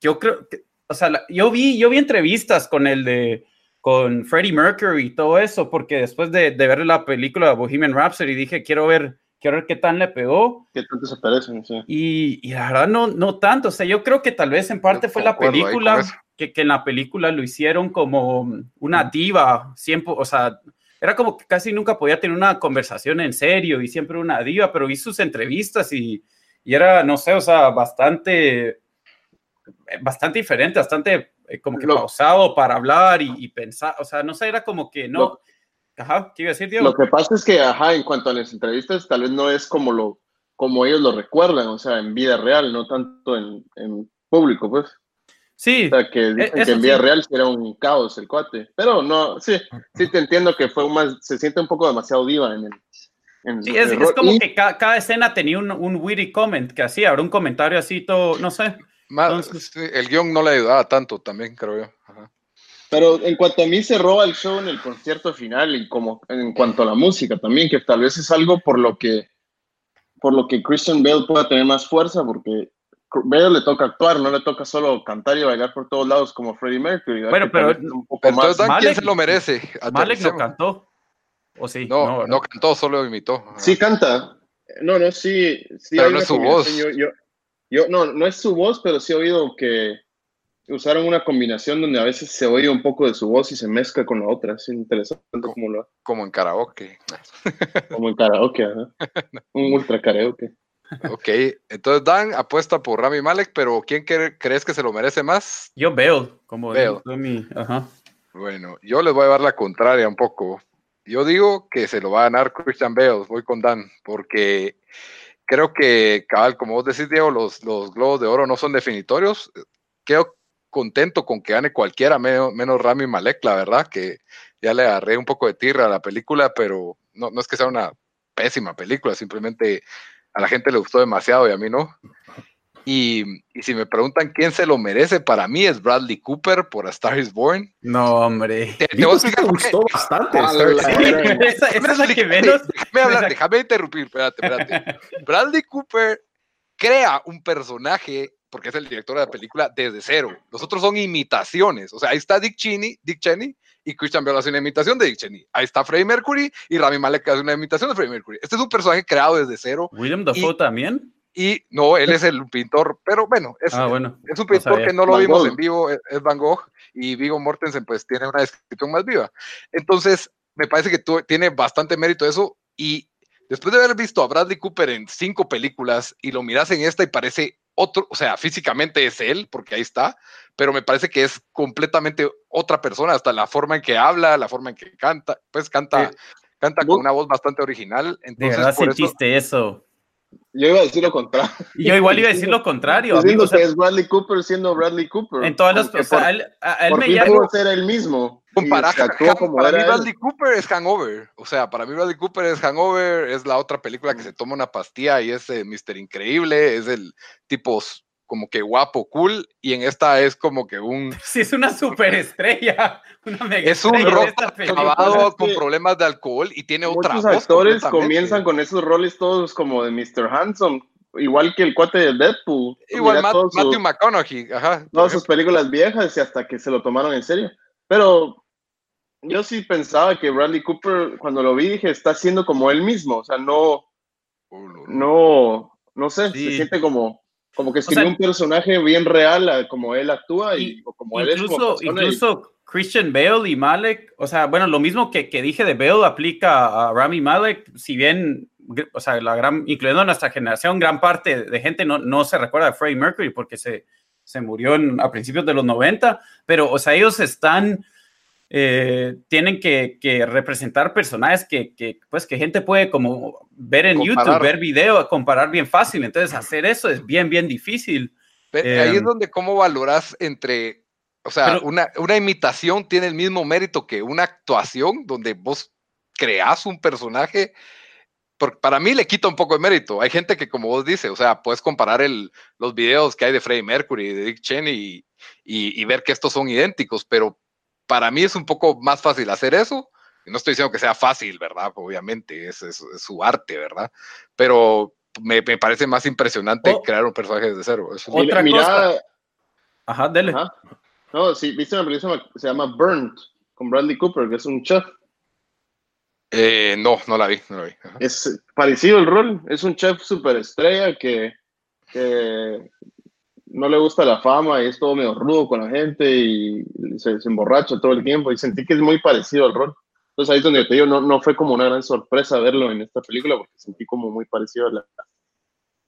yo creo que, o sea, la, yo, vi, yo vi entrevistas con el de con Freddie Mercury y todo eso, porque después de, de ver la película Bohemian Rhapsody dije, quiero ver quiero ver qué tan le pegó. ¿Qué tanto se parecen? Sí. Y, y, la verdad no, no tanto, o sea, yo creo que tal vez en parte fue la película, que, que, en la película lo hicieron como una diva, siempre, o sea, era como que casi nunca podía tener una conversación en serio y siempre una diva, pero vi sus entrevistas y, y era, no sé, o sea, bastante, bastante diferente, bastante eh, como que Lo- pausado para hablar y, y pensar, o sea, no sé, era como que no. Lo- Ajá, ¿qué iba a decir, Diego? Lo que pasa es que, ajá, en cuanto a las entrevistas, tal vez no es como lo como ellos lo recuerdan, o sea, en vida real, no tanto en, en público, pues. Sí, O sea, que dicen que en vida sí. real era un caos el cuate. Pero no, sí, sí te entiendo que fue más, se siente un poco demasiado diva en el. En Sí, es, el es rol. como Y- que ca- cada, escena tenía un, un witty comment que hacía, ahora un comentario así todo, no sé. Más- Entonces- sí, el guion no le ayudaba tanto también, creo yo. Pero en cuanto a mí se roba el show en el concierto final y como en cuanto a la música también, que tal vez es algo por lo que por lo que Christian Bale pueda tener más fuerza, porque Bale le toca actuar, no le toca solo cantar y bailar por todos lados como Freddie Mercury. ¿verdad? Bueno, pero- un poco más- Dan, ¿quién se lo merece? Malek no cantó. ¿O sí? No, no, cantó, solo imitó. Sí canta. No, no, sí. sí Pero no es su voz. Yo, yo, yo- no, no es su voz, pero sí he oído que usaron una combinación donde a veces se oye un poco de su voz y se mezcla con la otra. Es interesante como lo Como en karaoke. como en karaoke, ajá. Un ultra karaoke. Ok, entonces Dan apuesta por Rami Malek, pero ¿quién cre- crees que se lo merece más? Yo Bale, como dijo mi, ajá. Bueno, yo les voy a dar la contraria un poco. Yo digo que se lo va a ganar Christian Bale, voy con Dan, porque creo que, cabal, como vos decís, Diego, los, los globos de oro no son definitorios. Quedo contento con que gane cualquiera, menos, menos Rami Malek, la verdad, que ya le agarré un poco de tirra a la película, pero no, no es que sea una pésima película, simplemente a la gente le gustó demasiado y a mí no. Y, y si me preguntan quién se lo merece, para mí es Bradley Cooper por A Star is Born. No, hombre. Te, te te gustó bastante. Déjame interrumpir, espérate, espérate. Bradley Cooper crea un personaje, porque es el director de la película, desde cero. Los otros son imitaciones. O sea, ahí está Dick Cheney, Dick Cheney y Christian Bale hace una imitación de Dick Cheney. Ahí está Freddie Mercury y Rami Malek hace una imitación de Freddie Mercury. Este es un personaje creado desde cero William Dafoe Y- también. y no, él es el pintor, pero bueno, es, Ah, bueno. es un pintor sabía. que no lo Van vimos Gogh. en vivo, es, es Van Gogh, y Vigo Mortensen pues tiene una descripción más viva. Entonces, me parece que tú, tiene bastante mérito eso, y después de haber visto a Bradley Cooper en cinco películas, y lo miras en esta y parece otro, o sea, físicamente es él, porque ahí está, pero me parece que es completamente otra persona, hasta la forma en que habla, la forma en que canta, pues canta, Sí. canta con una voz bastante original. De Entonces, verdad por eso, sentiste eso. Yo iba a decir lo contrario. Y yo igual iba a decir lo contrario. Amigo, o sea, que es Bradley Cooper siendo Bradley Cooper. en todas las. O sea, él, a él por me llama. ser el mismo. Se actuó como para era mí él. Bradley Cooper es Hangover. O sea, para mí Bradley Cooper es Hangover, es la otra película que se toma una pastilla y es eh, Mr. Increíble, es el tipo como que guapo, cool, y en esta es como que un... Sí, es una superestrella. Una mega Es un rock acabado es con problemas de alcohol y tiene otra Muchos actores comienzan con esos roles todos como de Mr. Handsome, igual que el cuate de Deadpool. Igual Matt- Matthew McConaughey, ajá. todas sus películas viejas y hasta que se lo tomaron en serio. Pero yo sí pensaba que Bradley Cooper, cuando lo vi, dije, está haciendo como él mismo. O sea, no, Oh, no, no. no, no sé, Sí. se siente como, como que escribió sea, un personaje bien real a como él actúa y, Y- o como él es como Incluso, y- incluso Christian Bale y Malek, o sea, bueno, lo mismo que, que dije de Bale aplica a Rami Malek, si bien, o sea, la gran, incluyendo nuestra generación, gran parte de gente no, no se recuerda de Freddie Mercury porque se, se murió en- a principios de los 90, pero, o sea, ellos están, eh, tienen que, que representar personajes que, que, pues, que gente puede como ver en Comparar. YouTube, ver video, comparar bien fácil, entonces hacer eso es bien, bien difícil. Ve- Ahí es donde cómo valoras entre, o sea, Pero- una, una imitación tiene el mismo mérito que una actuación donde vos creás un personaje. Porque para mí le quita un poco de mérito. Hay gente que, como vos dices, o sea, puedes comparar el, los videos que hay de Freddie Mercury y de Dick Cheney y, y- y ver que estos son idénticos, pero para mí es un poco más fácil hacer eso. No estoy diciendo que sea fácil, ¿verdad? Obviamente, es, es- es su arte, ¿verdad? Pero me, me parece más impresionante O- crear un personaje desde cero. Es- Otra Mira- cosa. mira, Ajá, dele. Ajá. No, sí, viste una película que se llama Burnt con Bradley Cooper, que es un chef. Eh, no, no la vi, no la vi. Ajá. Es parecido el rol, es un chef superestrella que, que no le gusta la fama y es todo medio rudo con la gente y se, se emborracha todo el tiempo y sentí que es muy parecido al rol. Entonces ahí es donde te digo, no, no fue como una gran sorpresa verlo en esta película porque sentí como muy parecido a la...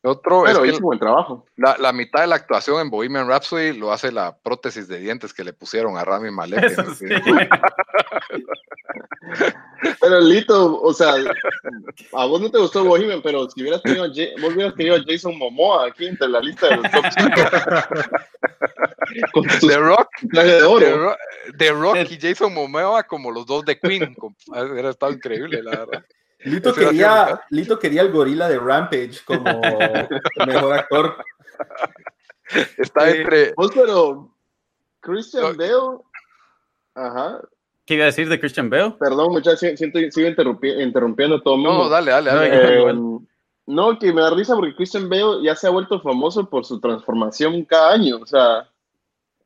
Otro Pero es que hizo buen trabajo. la, la mitad de la actuación en Bohemian Rhapsody lo hace la prótesis de dientes que le pusieron a Rami Malek. el sí. Pero Lito, o sea, a vos no te gustó Bohemian, pero si hubieras tenido, vos hubieras tenido a Jason Momoa aquí entre la lista de los top 5. Con su The Rock, The. Rock, The Rock y Jason Momoa como los dos de Queen. Era estado increíble, la verdad. Lito quería. Lito quería el gorila de Rampage como mejor actor. Está Eh, entre. Vos, pero Christian No. Bale, ajá, ¿Qué iba a decir de Christian Bale? perdón, muchachos, siento, sigo interrumpi- interrumpiendo a todo el No, mundo. no, dale, dale, No, dale. Eh. No, que me da risa porque Christian Bale ya se ha vuelto famoso por su transformación cada año, o sea,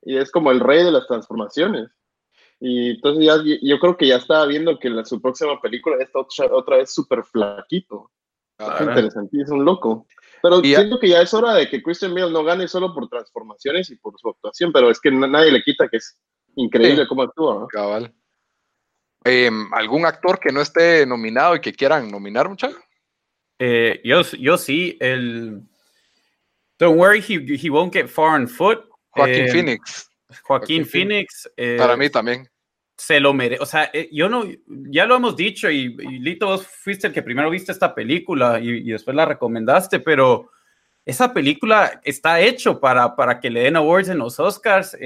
y es como el rey de las transformaciones. Y entonces ya, yo creo que ya estaba viendo que la, su próxima película está otra, otra vez súper flaquito. Es interesante, es un loco. Pero siento que ya es hora de que Christian Bale no gane solo por transformaciones y por su actuación, pero es que nadie le quita que es increíble cómo actúa. Cabal. Em, ¿Algún actor que no esté nominado y que quieran nominar, muchachos? Eh, yo, yo sí, el... Don't worry, he, he won't get far on foot. Joaquín eh, Phoenix. Joaquín, Phoenix. Eh, Para mí también. Se lo merece. O sea, yo no, ya lo hemos dicho y, Lito, vos fuiste el que primero viste esta película y, después la recomendaste, pero esa película está hecho para, para que le den awards en los Oscars.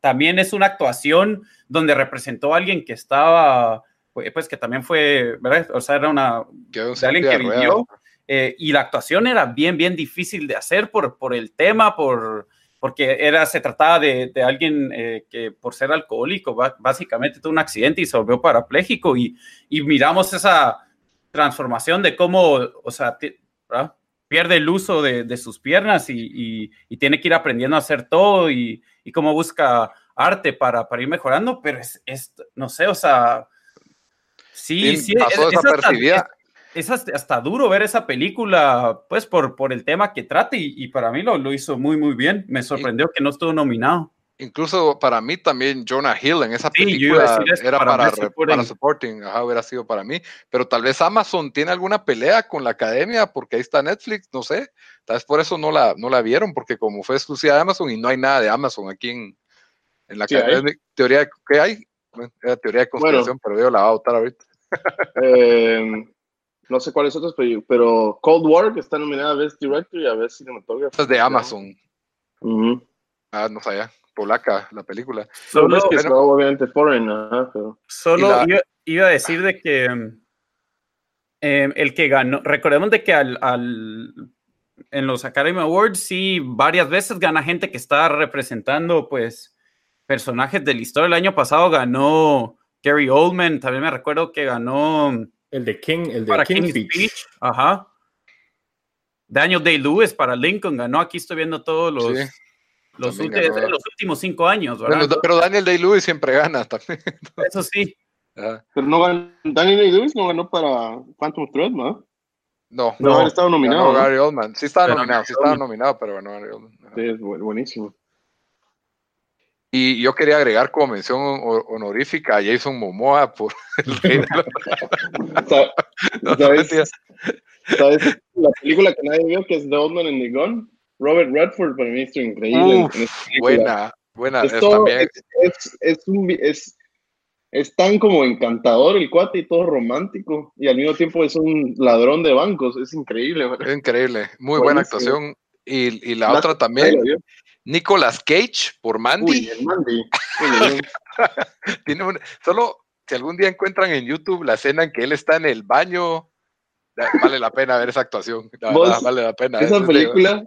también es una actuación donde representó a alguien que estaba pues que también fue, ¿verdad? O sea, era una de alguien que vivió. Eh, y la actuación era bien, bien difícil de hacer por, por el tema, por, porque era, se trataba de, de alguien eh, que por ser alcohólico básicamente tuvo un accidente y se volvió parapléjico y, y miramos esa transformación de cómo, o sea, pierde el uso de, de sus piernas y, y, tiene que ir aprendiendo a hacer todo y, cómo busca arte para, para ir mejorando, pero es, es, no sé, o sea, Sí, sí, es, hasta, duro ver esa película, pues por, por el tema que trata y, para mí lo, lo, hizo muy, muy bien. Me sorprendió que no estuvo nominado. Incluso para mí también Jonah Hill en esa película era para, para, supporting, ajá, hubiera sido para mí. Pero tal vez Amazon tiene alguna pelea con la academia porque ahí está Netflix, no sé. Tal vez por eso no la, no la vieron, porque como fue exclusiva de Amazon y no hay nada de Amazon aquí en, en la academia. Teoría, ¿qué hay? era teoría de conspiración, pero yo la voy a votar ahorita. Eh, no sé cuáles otras, pero Cold War, que está nominada a Best Director y a Best Cinematography. Es de Amazon. Ah, no sabía. Polaca, la película. Solo, es que obviamente foreign, Solo iba, a decir de que em, el que ganó, recordemos de que al, al, en los Academy Awards sí varias veces gana gente que está representando pues personajes de la historia. El año pasado ganó Gary Oldman, también me recuerdo que ganó. El de King, el de King's, Speech. Ajá. Daniel Day-Lewis para Lincoln ganó. Aquí estoy viendo todos los, los, los últimos cinco años, ¿verdad? Pero, Daniel Day-Lewis siempre gana también. Eso sí. Pero no ganó, Daniel Day-Lewis no ganó para Phantom Thread, ¿no? No, no, haber estado nominado. Gary Oldman. Sí estaba nominado, sí estaba nominado, pero ganó Gary Oldman. Sí, es buenísimo. Y yo quería agregar como mención honorífica a Jason Momoa por el rey ¿Sabes? La película que nadie vio que es The Old Man and the Gun. Robert Redford para mí es increíble. buena, buena. Es, es, un, es, es, tan como encantador el cuate y todo romántico. Y al mismo tiempo es un ladrón de bancos. Es increíble. Es increíble. Muy buena actuación. Y, y la, otra también. Nicolas Cage por Mandy. Tiene solo si algún día encuentran en YouTube la escena en que él está en el baño, vale la pena ver esa actuación. vale la pena. Esa película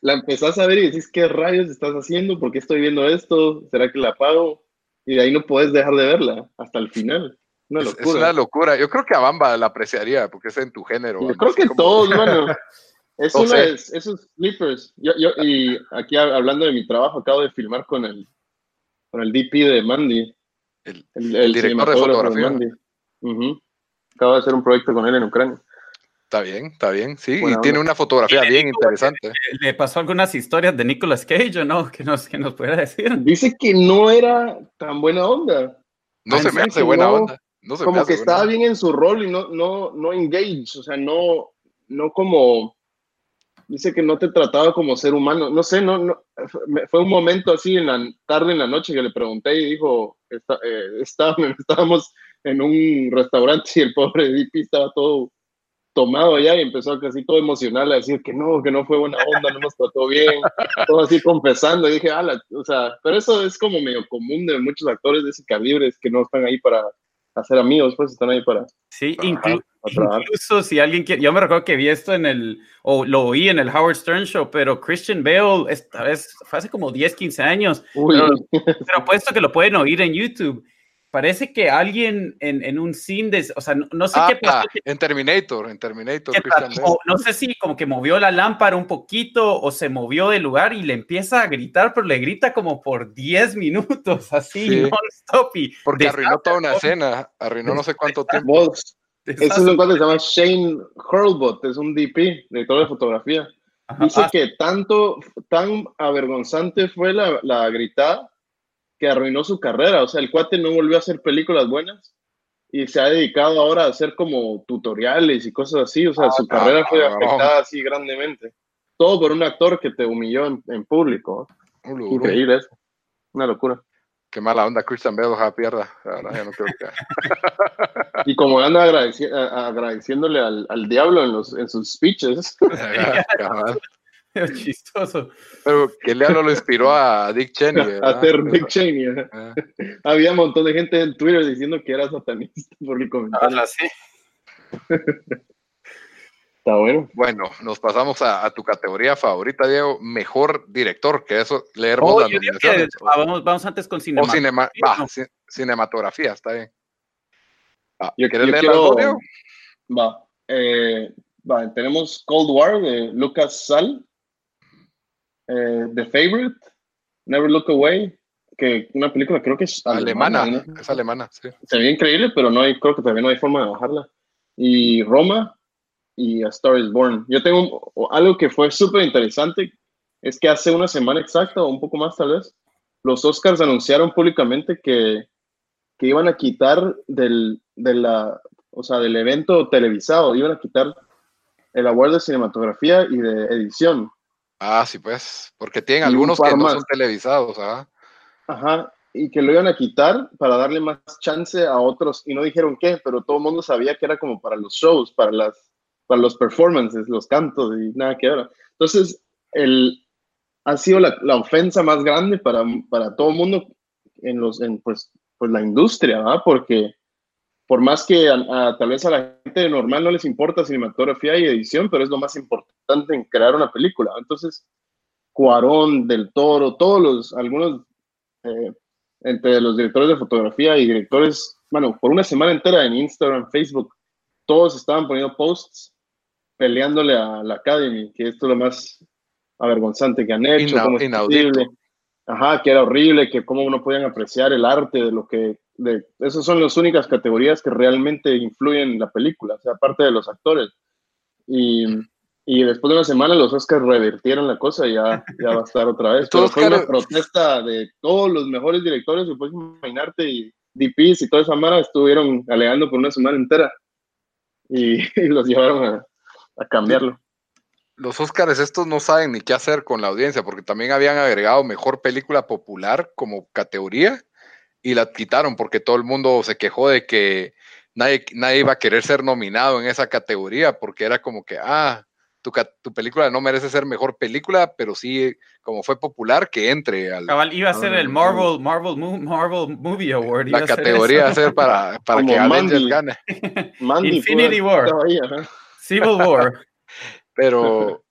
la empezás a ver y decís, ¿qué rayos estás haciendo? ¿Por qué estoy viendo esto? ¿Será que la apago? Y de ahí no puedes dejar de verla hasta el final. es, una locura. Yo creo que a Bamba la apreciaría porque es en tu género. Yo creo que todos, mano. Eso es, esos Sleepers. Yo, yo, y aquí hablando de mi trabajo, acabo de filmar con el, con el DP de Mandy. El, el, director de fotografía. Acabo de hacer un proyecto con él en Ucrania. Está bien, está bien, sí, y tiene una fotografía bien interesante. ¿Le pasó algunas historias de Nicolas Cage o no? Que nos, que nos pueda decir. Dice que no era tan buena onda. No se me hace buena onda. como que estaba bien en su rol y no, no, no engage, o sea, no, no como dice que no te trataba como ser humano. No sé, no, no fue un momento así en la tarde, en la noche, que le pregunté y dijo, está, eh, estábamos en un restaurante y el pobre DP estaba todo tomado allá y empezó casi todo emocional a decir que no, que no fue buena onda, no nos trató bien, todo así confesando. Y dije, ala, o sea, pero eso es como medio común de muchos actores de ese calibre, es que no están ahí para hacer amigos, pues están ahí para... Sí, incluso si alguien quiere, yo me recuerdo que vi esto en el, o lo oí en el Howard Stern Show, pero Christian Bale, esta vez fue hace como 10, 15 años, pero, pero, apuesto que lo pueden oír en YouTube. Parece que alguien en, en un scene de, o sea, no, no sé Ah, qué pasó. que- en Terminator, en Terminator. no sé si como que movió la lámpara un poquito o se movió del lugar y le empieza a gritar, pero le grita como por 10 minutos, así, Sí. non-stop. y Porque arruinó toda una escena, arruinó no sé cuánto tiempo. Ese es un cuate que se llama Shane Hurlbut, es un DP, director de fotografía. Ajá. Dice Ah, que tanto, tan avergonzante fue la, la gritada que arruinó su carrera. O sea, el cuate no volvió a hacer películas buenas y se ha dedicado ahora a hacer como tutoriales y cosas así. O sea, su carrera fue afectada así grandemente. Todo por un actor que te humilló en, en público. Logro. Increíble eso. Una locura. Qué mala onda, Christian Bale, ojalá pierda. Verdad, ya no creo que. Y como anda agradeci- agradeciéndole al, al diablo en, los, en sus speeches. Cabal. chistoso. Pero que Lealo lo inspiró a Dick Cheney. a hacer Dick Cheney. Ah, Había un montón de gente en Twitter diciendo que era satanista por el comentario. Ah, sí. Está bueno. Bueno, nos pasamos a, a tu categoría favorita, Diego. Mejor director, que eso leeremos Oh, las yo digo que- nominaciones. ah, vamos, vamos antes con O cinema. no. ci- cinematografía, está bien. Ah, Yo, ¿Quieres yo leer quiero- Diego? Va. eh, va, tenemos Cold War de Lucas Sal. Eh, The Favorite. Never Look Away. Que una película creo que es Alemana, alemana. ¿no? es alemana, sí. Se ve increíble, pero no hay, creo que todavía no hay forma de bajarla. Y Roma y A Star is Born. Yo tengo un- algo que fue súper interesante, es que hace una semana exacta o un poco más tal vez, los Oscars anunciaron públicamente que, que iban a quitar del, de la, o sea, del evento televisado, iban a quitar el award de cinematografía y de edición. Ah, sí, pues, porque tienen algunos que no son televisados, ¿ah? Ajá, y que lo iban a quitar para darle más chance a otros, y no dijeron qué, pero todo el mundo sabía que era como para los shows, para, las, para los performances, los cantos, y nada que ver. Entonces, el, ha sido la, la ofensa más grande para, para todo el mundo en, los, en pues, pues la industria, ¿verdad? Porque por más que a- a- tal vez a la gente normal no les importa cinematografía y edición, pero es lo más importante en crear una película. Entonces, Cuarón, Del Toro, todos los, algunos eh, entre los directores de fotografía y directores, bueno, por una semana entera en Instagram, Facebook, todos estaban poniendo posts peleándole a la Academy, que esto es lo más avergonzante que han hecho, cómo es. Ajá, que era horrible, que cómo no podían apreciar el arte de lo que, de, esas son las únicas categorías que realmente influyen en la película, o sea, aparte de los actores. Y, y después de una semana los Oscars revertieron la cosa y ya, ya va a estar otra vez. Pero fue una protesta de todos los mejores directores, que puedes imaginarte, y DPs y toda esa mara estuvieron alegando por una semana entera y, y los llevaron a, a cambiarlo. Los Óscares estos no saben ni qué hacer con la audiencia, porque también habían agregado mejor película popular como categoría y la quitaron porque todo el mundo se quejó de que nadie, nadie iba a querer ser nominado en esa categoría porque era como que, ah, tu, ca- tu película no merece ser mejor película, pero sí, como fue popular, que entre al, Cabal, iba a ser el Marvel, Marvel, Marvel Movie Award. iba la a ser categoría a ser para, para Como que Avengers gane. Mandy Infinity War. Civil War. Pero,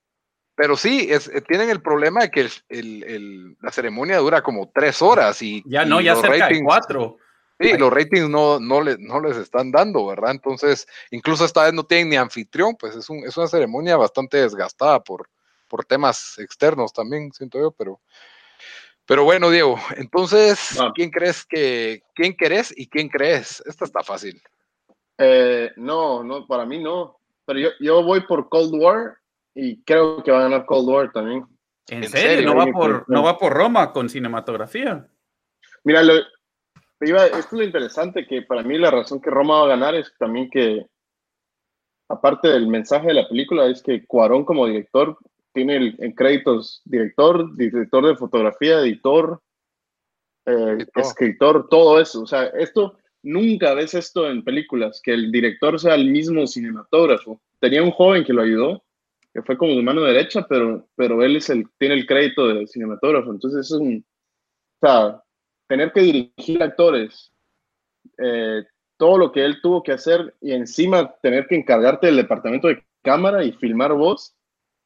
pero sí, es, eh, tienen el problema de que el- el- el- la ceremonia dura como tres horas y, Ya no, y ya los cerca de ratings- cuatro. Sí, los ratings no, no, les, no les están dando, ¿verdad? Entonces, incluso esta vez no tienen ni anfitrión, pues es, un, es una ceremonia bastante desgastada por, por temas externos también, siento yo, pero, pero bueno, Diego, entonces, Ah. ¿quién crees que, quién querés y quién crees? Esta está fácil. Eh, no, no, para mí no. Pero yo, yo voy por Cold War y creo que va a ganar Cold War también. ¿En, ¿En serio? serio? ¿No va, por, ¿No va por Roma con cinematografía? Mira, lo, iba- esto es lo interesante, que para mí la razón que Roma va a ganar es también que, aparte del mensaje de la película, es que Cuarón como director tiene el, en créditos director, director de fotografía, editor, eh, escritor, todo eso. O sea, esto, nunca ves esto en películas, que el director sea el mismo cinematógrafo. Tenía un joven que lo ayudó, que fue como su mano derecha, pero, pero él es el, tiene el crédito de cinematógrafo. Entonces, es un, o sea, tener que dirigir actores, eh, todo lo que él tuvo que hacer y encima tener que encargarte del departamento de cámara y filmar voz,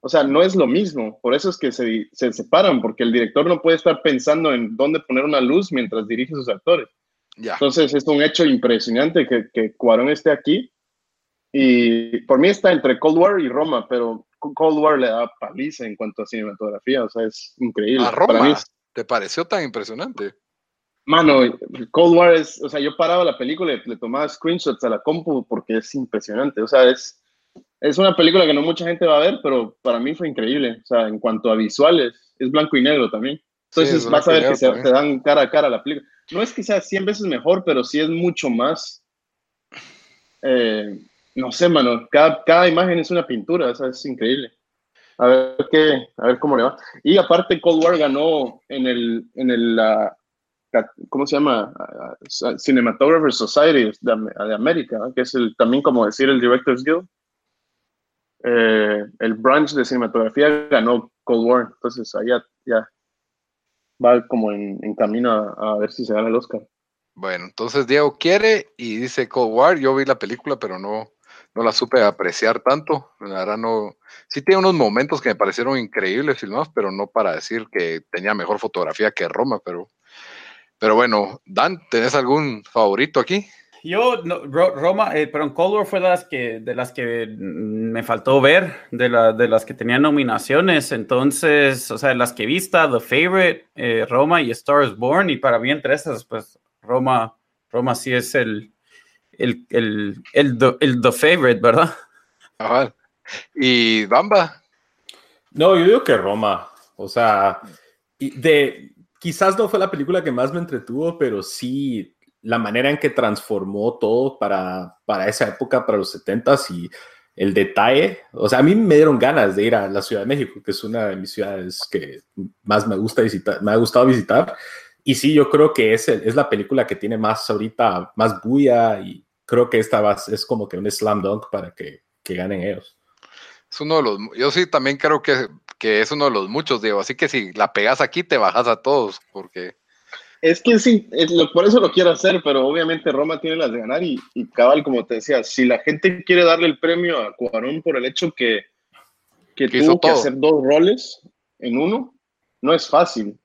o sea, no es lo mismo. Por eso es que se, se separan, porque el director no puede estar pensando en dónde poner una luz mientras dirige a sus actores. Ya. Entonces es un hecho impresionante que, que Cuarón esté aquí. Y por mí está entre Cold War y Roma, pero Cold War le da paliza en cuanto a cinematografía, o sea, es increíble. A Para mí Roma, es- ¿te pareció tan impresionante? Mano, Cold War es, o sea, yo paraba la película y le tomaba screenshots a la compu porque es impresionante. O sea, es, es una película que no mucha gente va a ver, pero para mí fue increíble. O sea, en cuanto a visuales, es blanco y negro también. Entonces es vas a ver que se, te dan cara a cara la película. No es que sea 100 veces mejor, pero sí es mucho más. eh, no sé, mano, cada, cada imagen es una pintura, o sea, es increíble. A ver, qué, a ver cómo le va. Y aparte, Cold War ganó en el, en el ca- ¿cómo se llama? Ah, Cinematographer Society de, de América, que es el, también como decir el Directors Guild. Eh, el branch de cinematografía ganó Cold War, entonces allá ya va como en, en camino a, a ver si se gana el Oscar. Bueno, entonces Diego quiere y dice Cold War. Yo vi la película, pero no, no la supe apreciar tanto. La verdad no. Sí tiene unos momentos que me parecieron increíbles filmados, pero no para decir que tenía mejor fotografía que Roma, pero. Pero bueno, Dan, ¿tenés algún favorito aquí? Yo, Roma, eh, perdón, Cold War fue de las que, de las que me faltó ver, de, de las que tenían nominaciones. Entonces, o sea, las que he visto, The Favorite, eh, Roma y Star is Born. Y para mí, entre esas, pues Roma, Roma sí es el, el, el, el, the, el The Favorite, ¿verdad? Ajá. Y Bamba, No, yo digo que Roma. O sea, de, quizás no fue la película que más me entretuvo, pero sí la manera en que transformó todo para, para esa época, para los 70s y el detalle. O sea, a mí me dieron ganas de ir a la Ciudad de México, que es una de mis ciudades que más me gusta visitar, me ha gustado visitar. Y sí, yo creo que es, el- es la película que tiene más ahorita, más bulla y creo que esta va- es como que un slam dunk para que, que ganen ellos. es uno de los. Yo sí también creo que, que es uno de los muchos, Diego. Así que si la pegas aquí, te bajas a todos, porque. Es que sí, es lo- por eso lo quiero hacer, pero obviamente Roma tiene las de ganar y, y cabal, como te decía, si la gente quiere darle el premio a Cuarón por el hecho que, que tuvo que hacer dos roles en uno, no es fácil.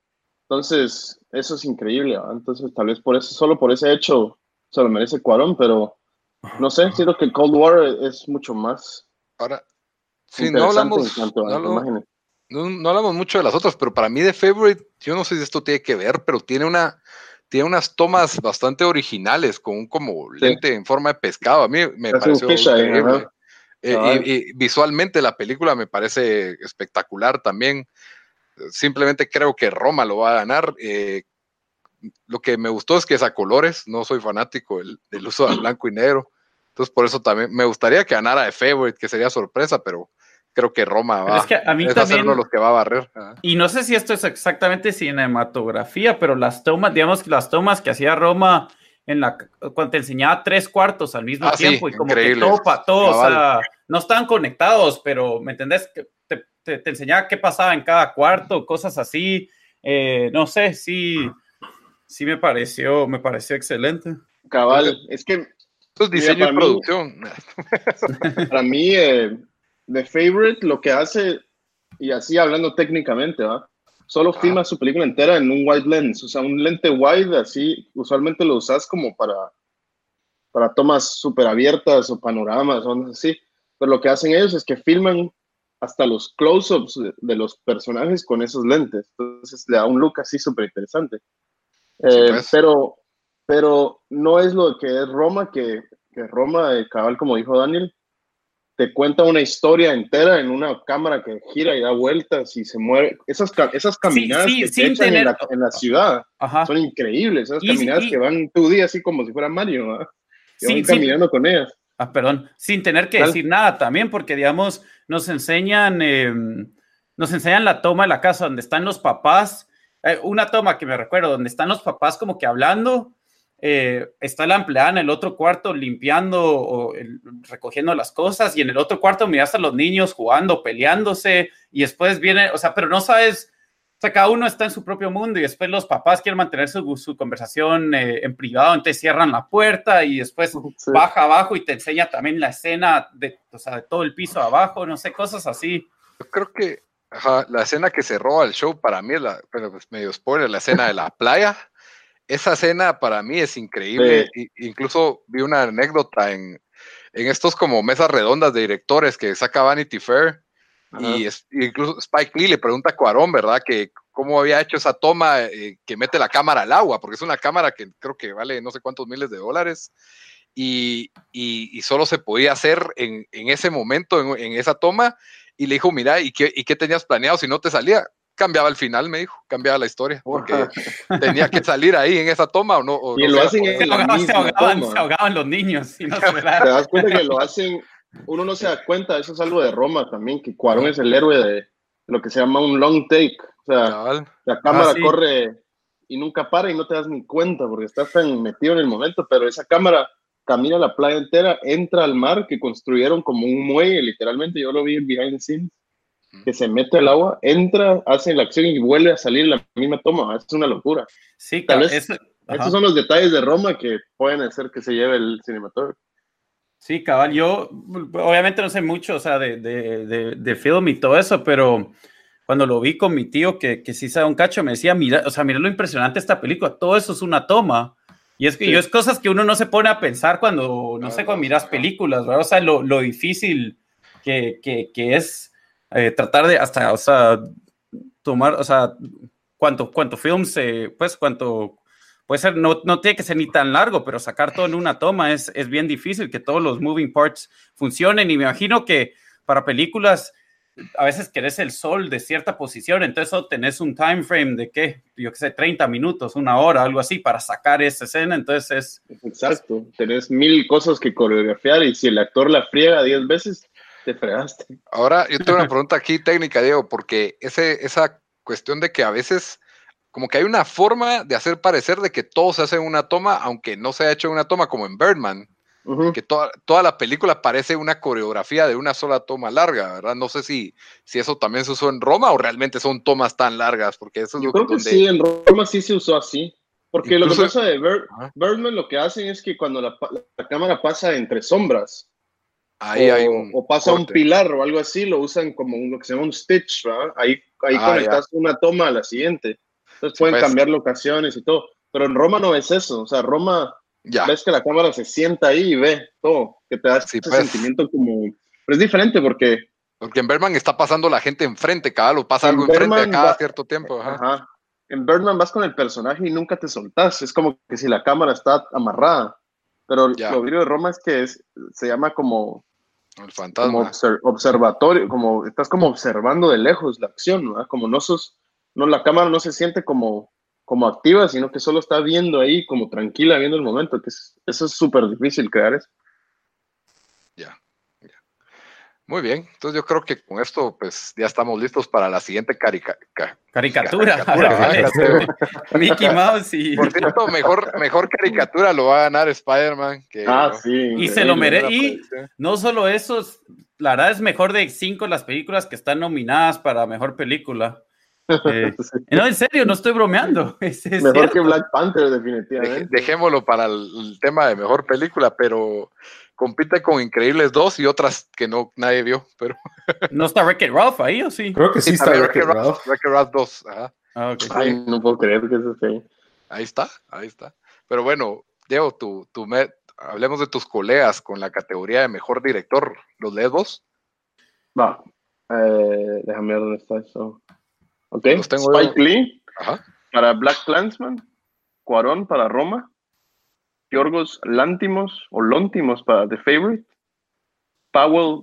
Entonces, eso es increíble. Entonces, tal vez por eso, solo por ese hecho se lo merece Cuarón, pero no sé, siento que Cold War es mucho más Ahora. Sí, no hablamos. en no no, no hablamos mucho de las otras, pero para mí de Favorite, yo no sé si esto tiene que ver, pero tiene una, tiene unas tomas bastante originales con un como lente en forma de pescado. A mí me un pareció increíble. Eh, y visualmente la película me parece espectacular también. Simplemente creo que Roma lo va a ganar. Eh, lo que me gustó es que es a colores, no soy fanático del, del uso del blanco y negro. Entonces, por eso también me gustaría que ganara de Favorite, que sería sorpresa, pero creo que Roma va, es que a mí va a ser también- uno de los que va a barrer. Ajá. Y no sé si esto es exactamente cinematografía, pero las tomas, digamos que las tomas que hacía Roma en la cuando te enseñaba tres cuartos al mismo Ah, sí, tiempo y como increíble. que todo pa- todo, o Cabal. sea, no estaban conectados, pero ¿me entendés? Te, te- te enseñaba qué pasaba en cada cuarto, cosas así. Eh, no sé, sí, sí me pareció, me pareció excelente. Cabal, es que Esto es Mira, diseño y para mí- producción. para mí, eh, The Favorite lo que hace, y así hablando técnicamente, ¿va? Solo filma su película entera en un wide lens, o sea, un lente wide, así, usualmente lo usas como para, para tomas súper abiertas o panoramas o así, pero lo que hacen ellos es que filman hasta los close-ups de, de los personajes con esos lentes, entonces le da un look así súper interesante. Eh, pues. pero, pero no es lo que es Roma, que, que Roma, eh, cabal, como dijo Daniel, te cuenta una historia entera en una cámara que gira y da vueltas y se mueve. Esas, esas caminadas sí, que te en, la, en la ciudad Ajá. son increíbles. Esas Y- caminadas y- que van tu día así como si fuera Mario, ¿va? Que Sí, van sí. caminando con ellas. Ah, perdón, sin tener que decir nada también, porque digamos, nos enseñan, eh, nos enseñan la toma de la casa donde están los papás, eh, una toma que me recuerdo, donde están los papás como que hablando, eh, está la empleada en el otro cuarto limpiando o el- recogiendo las cosas, y en el otro cuarto miras a los niños jugando, peleándose, y después viene, o sea, pero no sabes, o sea, cada uno está en su propio mundo y después los papás quieren mantener su, su conversación eh, en privado, entonces cierran la puerta y después Sí. baja abajo y te enseña también la escena de, o sea, de todo el piso abajo, no sé, cosas así. Yo creo que ajá, la escena que se roba el show para mí es la, pero pues medio spoiler, la escena de la playa. esa escena para mí es increíble. incluso vi una anécdota en, en estos como mesas redondas de directores que saca Vanity Fair. Y incluso Spike Lee le pregunta a Cuarón, ¿verdad? Que cómo había hecho esa toma eh, que mete la cámara al agua, porque es una cámara que creo que vale no sé cuántos miles de dólares. Y, y, solo se podía hacer en, en ese momento, en, en, esa toma. Y le dijo, mira, ¿y qué, ¿y qué tenías planeado si no te salía? cambiaba el final, me dijo, cambiaba la historia, porque tenía que salir ahí en esa toma o no. y lo hacen se, ahogaban, se, ahogaban, los niños. Y no se Te das cuenta que lo hacen, uno no se da cuenta, eso es algo de Roma también, que Cuarón es el héroe de lo que se llama un long take. O sea, la cámara ah, corre y nunca para y no te das ni cuenta porque estás tan metido en el momento, pero esa cámara camina la playa entera, entra al mar que construyeron como un muelle, literalmente, yo lo vi en behind the scenes que se mete al agua, entra, hace la acción y vuelve a salir la misma toma. Es una locura. Sí, Tal vez, estos son los detalles de Roma que pueden hacer que se lleve el cinematógrafo. Sí, cabal, yo obviamente no sé mucho, o sea, de, de, de, film y todo eso, pero cuando lo vi con mi tío, que, que sí sabe un cacho, me decía, mira, o sea, mira lo impresionante esta película, todo eso es una toma. Y es que yo es cosas que uno no se pone a pensar cuando, no, sé, cuando miras películas, ¿verdad? O sea, lo, lo difícil que, que, que es eh, tratar de hasta, o sea, tomar, o sea, cuánto, cuánto film se, pues, cuánto, puede ser, no, no tiene que ser ni tan largo, pero sacar todo en una toma es, es bien difícil, que todos los moving parts funcionen. Y me imagino que para películas a veces querés el sol de cierta posición, entonces tenés un time frame de qué, yo qué sé, 30 minutos, una hora, algo así, para sacar esa escena, entonces es... Exacto, tenés mil cosas que coreografiar y si el actor la friega 10 veces, te fregaste. Ahora, yo tengo una pregunta aquí técnica, Diego, porque ese, esa cuestión de que a veces como que hay una forma de hacer parecer de que todo se hace en una toma, aunque no se ha hecho en una toma, como en Birdman, que toda, toda la película parece una coreografía de una sola toma larga, ¿verdad? No sé si, si eso también se usó en Roma o realmente son tomas tan largas, porque eso es Yo creo que, sí, en Roma sí se usó así. Porque lo que pasa de Birdman, lo que hacen es que cuando la, la cámara pasa entre sombras, o, pasa un pilar o algo así, lo usan como lo que se llama un stitch, ¿verdad? Ahí, ahí ah, conectas una toma a la siguiente. Entonces pueden pues. cambiar locaciones y todo. Pero en Roma no ves eso. O sea, Roma ya. ves que la cámara se sienta ahí y ve todo, que te da ese pues. sentimiento como... Pero es diferente porque... Porque en Berman está pasando la gente enfrente, cada lo pasa algo enfrente cada cierto tiempo. Ajá. En Birdman vas con el personaje y nunca te soltás. Es como que si la cámara está amarrada. Pero lo virgo de Roma es que es, se llama como el fantasma. Como observatorio, como estás como observando de lejos la acción, ¿no? Como no sos, no, la cámara no se siente como, como activa, sino que solo está viendo ahí, como tranquila, viendo el momento, que eso es súper difícil crear eso. Muy bien, entonces yo creo que con esto pues ya estamos listos para la siguiente caricatura. caricatura. Mickey Mouse y... Por cierto, mejor, mejor caricatura lo va a ganar Spider-Man. Ah, sí. Y se lo merece. Y no solo eso, la verdad es mejor de cinco las películas que están nominadas para mejor película. Eh, no, en serio, no estoy bromeando. mejor que Black Panther, definitivamente. dejémoslo para el, tema de mejor película, pero compite con Increíbles 2 y otras que no nadie vio, pero... ¿No está Wreck-It Ralph ahí o sí? Creo que sí, está, Wreck-It Ralph. Wreck-It Ralph 2, ajá. Ah, Ay, no puedo creer que eso sea. Ahí está, ahí está. Pero bueno, Diego, tú, tú me, hablemos de tus colegas con la categoría de mejor director. ¿Los lees vos? Va, eh, déjame ver dónde está eso. Ok, Spike Lee Ajá. para Black Clansman, Cuarón para Roma, Yorgos Lantimos o Lontimos para The Favorite, Powell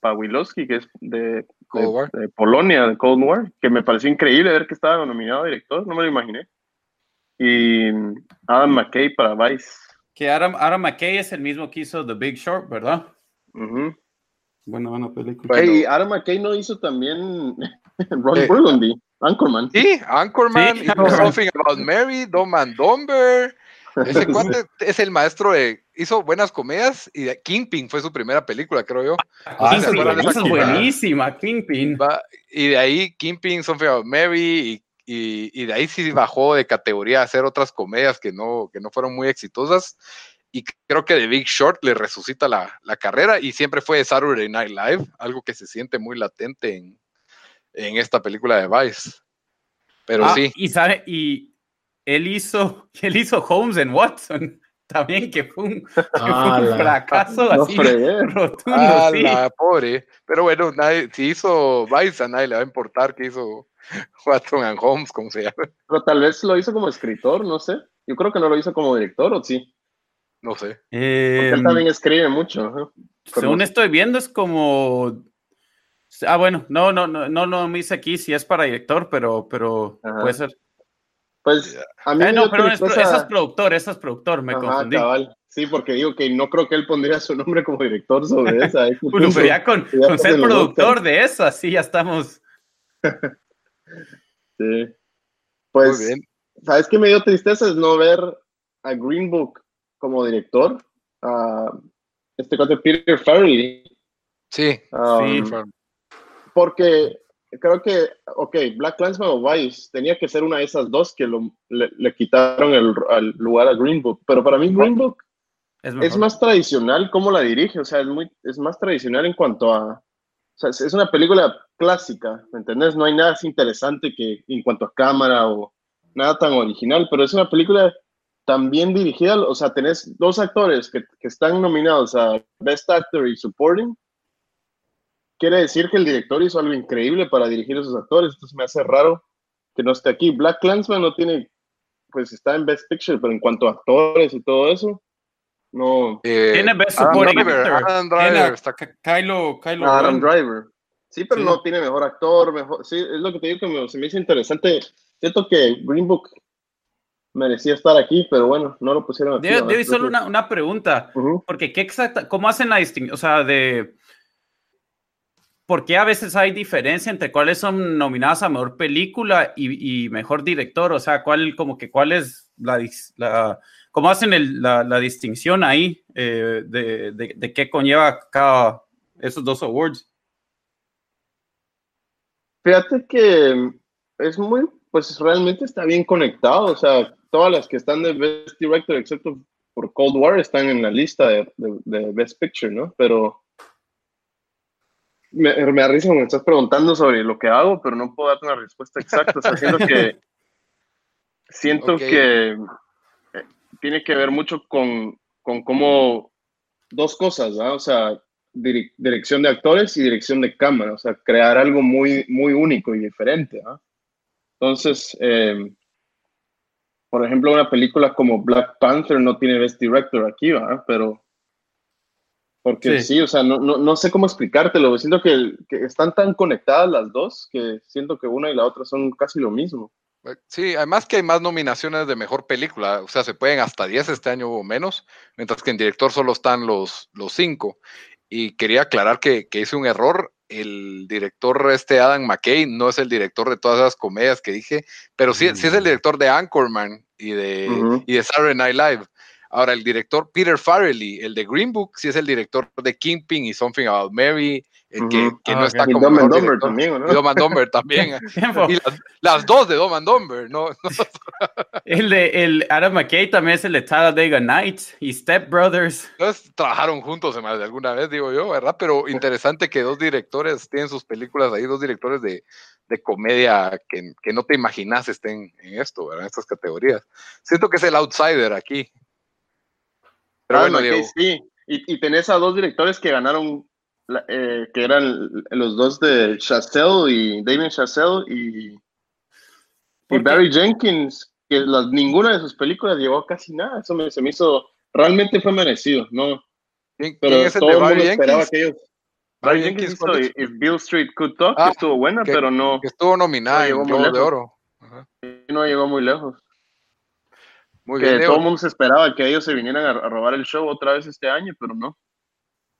Pawilowski, que es de, Polonia, de Cold War, que me pareció increíble ver que estaba nominado director, no me lo imaginé. Y Adam McKay para Vice. Que Adam, Adam McKay es el mismo que hizo The Big Short, ¿verdad? Bueno, buena película. Y Adam McKay no hizo también Ron eh, Burgundy, Anchorman. Sí, Anchorman, Something About Mary, Dom and Dumber. Ese cuate es el maestro de. Hizo buenas comedias y de Kingpin fue su primera película, creo yo. Ah, es buenísima, Kingpin. y de ahí Kingpin, Something About Mary y, y, de ahí sí bajó de categoría a hacer otras comedias que no, que no fueron muy exitosas. Y creo que The Big Short le resucita la, la carrera y siempre fue Saturday Night Live, algo que se siente muy latente en, en esta película de Vice. Pero ah, sí. Y, sabe, y él hizo, él hizo Holmes en Watson. También que fue un, que fue un fracaso No así rotundo, Ah, sí. la pobre. Pero bueno, nadie, si hizo Vice, a nadie le va a importar que hizo Watson and Holmes, como se llama. Pero tal vez lo hizo como escritor, no sé. Yo creo que no lo hizo como director, ¿o sí? No sé. Porque Eh, él también escribe mucho. ajá. según estoy viendo, es como. Ah, bueno, no, no, no, no, no me dice aquí si es para director, pero, pero Ajá. puede ser. Pues a mí Eh, me no, pero es, es productor, ese es productor, me Ajá, confundí. cabal. Sí, porque digo que no creo que él pondría su nombre como director sobre esa. ese Bueno, pero ya con, Ya con ser productor de eso, así ya estamos. Sí. Pues, Muy bien. ¿sabes qué me dio tristeza? Es no ver a Green Book como director. A este cuate Peter Farrelly. Sí. um, Sí. Porque creo que, ok, Black Clansman o Vice tenía que ser una de esas dos que lo- le, le quitaron el, lugar a Green Book. Pero para mí Green Book Es, es más tradicional cómo la dirige, o sea, es, muy, es más tradicional en cuanto a, o sea, es- una película clásica, ¿me entendés? No hay nada así interesante que en cuanto a cámara o nada tan original, pero es una película tan bien dirigida, o sea, tenés dos actores que, que están nominados a Best Actor y Supporting, quiere decir que el director hizo algo increíble para dirigir a esos actores, entonces me hace raro que no esté aquí. Black Clansman no tiene, pues está en Best Picture, pero en cuanto a actores y todo eso, no... Eh, Tiene Best Adam Supporting Driver, Actor. Adam Driver está Kylo, Kylo Adam. Driver. Sí, pero Sí. no tiene mejor actor, mejor. Sí, es lo que te digo que me- se me hizo interesante. Siento que Green Book merecía estar aquí, pero bueno, no lo pusieron aquí. Debe, debe solo una, una pregunta. Porque, ¿qué exacta, ¿cómo hacen la distinción? O sea, de. ¿Por qué a veces hay diferencia entre cuáles son nominadas a mejor película y, y mejor director? O sea, ¿cuál, como que, cuál es la. la ¿Cómo hacen el- la, la distinción ahí eh, de, de, de qué conlleva cada. esos dos awards? Fíjate que es muy, pues realmente está bien conectado. O sea, todas las que están de Best Director, excepto por Cold War, están en la lista de- de Best Picture, ¿no? Pero me, me da risa me estás preguntando sobre lo que hago, pero no puedo darte una respuesta exacta. O sea, siento que siento que eh, tiene que ver mucho con, con cómo dos cosas, ¿no? O sea, dirección de actores y dirección de cámara, o sea, crear algo muy, muy único y diferente, ¿no? Entonces, eh, por ejemplo, una película como Black Panther no tiene Best Director aquí, ¿verdad? Pero, porque Sí. sí, o sea, no, no, no sé cómo explicártelo, siento que, que están tan conectadas las dos que siento que una y la otra son casi lo mismo. Sí, además que hay más nominaciones de mejor película, o sea, se pueden hasta 10 este año o menos, mientras que en director solo están los, los cinco. Y quería aclarar que, que hice un error. El director, este Adam McKay, no es el director de todas esas comedias que dije, pero sí, sí es el director de Anchorman y de, Ujú. y de Saturday Night Live. Ahora, el director Peter Farrelly, el de Green Book, sí es el director de Kingpin y Something About Mary, eh, que, Ujú. que Ah, no está Y como Dumb and mejor Dumber también, ¿o no? Y Dumb and Dumber también. Y las, las dos de Dumb and Dumber, ¿no? El de el Adam McKay también es el de Talladega Nights y Step Brothers. Entonces trabajaron juntos hace, alguna vez, digo yo, ¿verdad? Pero interesante que dos directores tienen sus películas ahí, dos directores de, de comedia que, que no te imaginas estén en esto, ¿verdad? En estas categorías. Siento que es el outsider aquí. Pero Ah, bueno, Diego, sí. Y, y tenés a dos directores que ganaron, eh, que eran los dos de Chazelle y Damien Chazelle y. Barry Jenkins, que ninguna de sus películas llevó a casi nada. Eso me, se me hizo, realmente fue merecido, ¿no? ¿quién, Pero quién es el todo de el mundo esperaba que ellos... Barry Jenkins hizo. If Bill Street Could Talk, Ah, que estuvo buena, que- pero no, Que estuvo nominada No en llegó Globos de. Oro. Ajá. no llegó muy lejos. Muy que bien, todo el mundo se esperaba que ellos se vinieran a, a robar el show otra vez este año, pero no.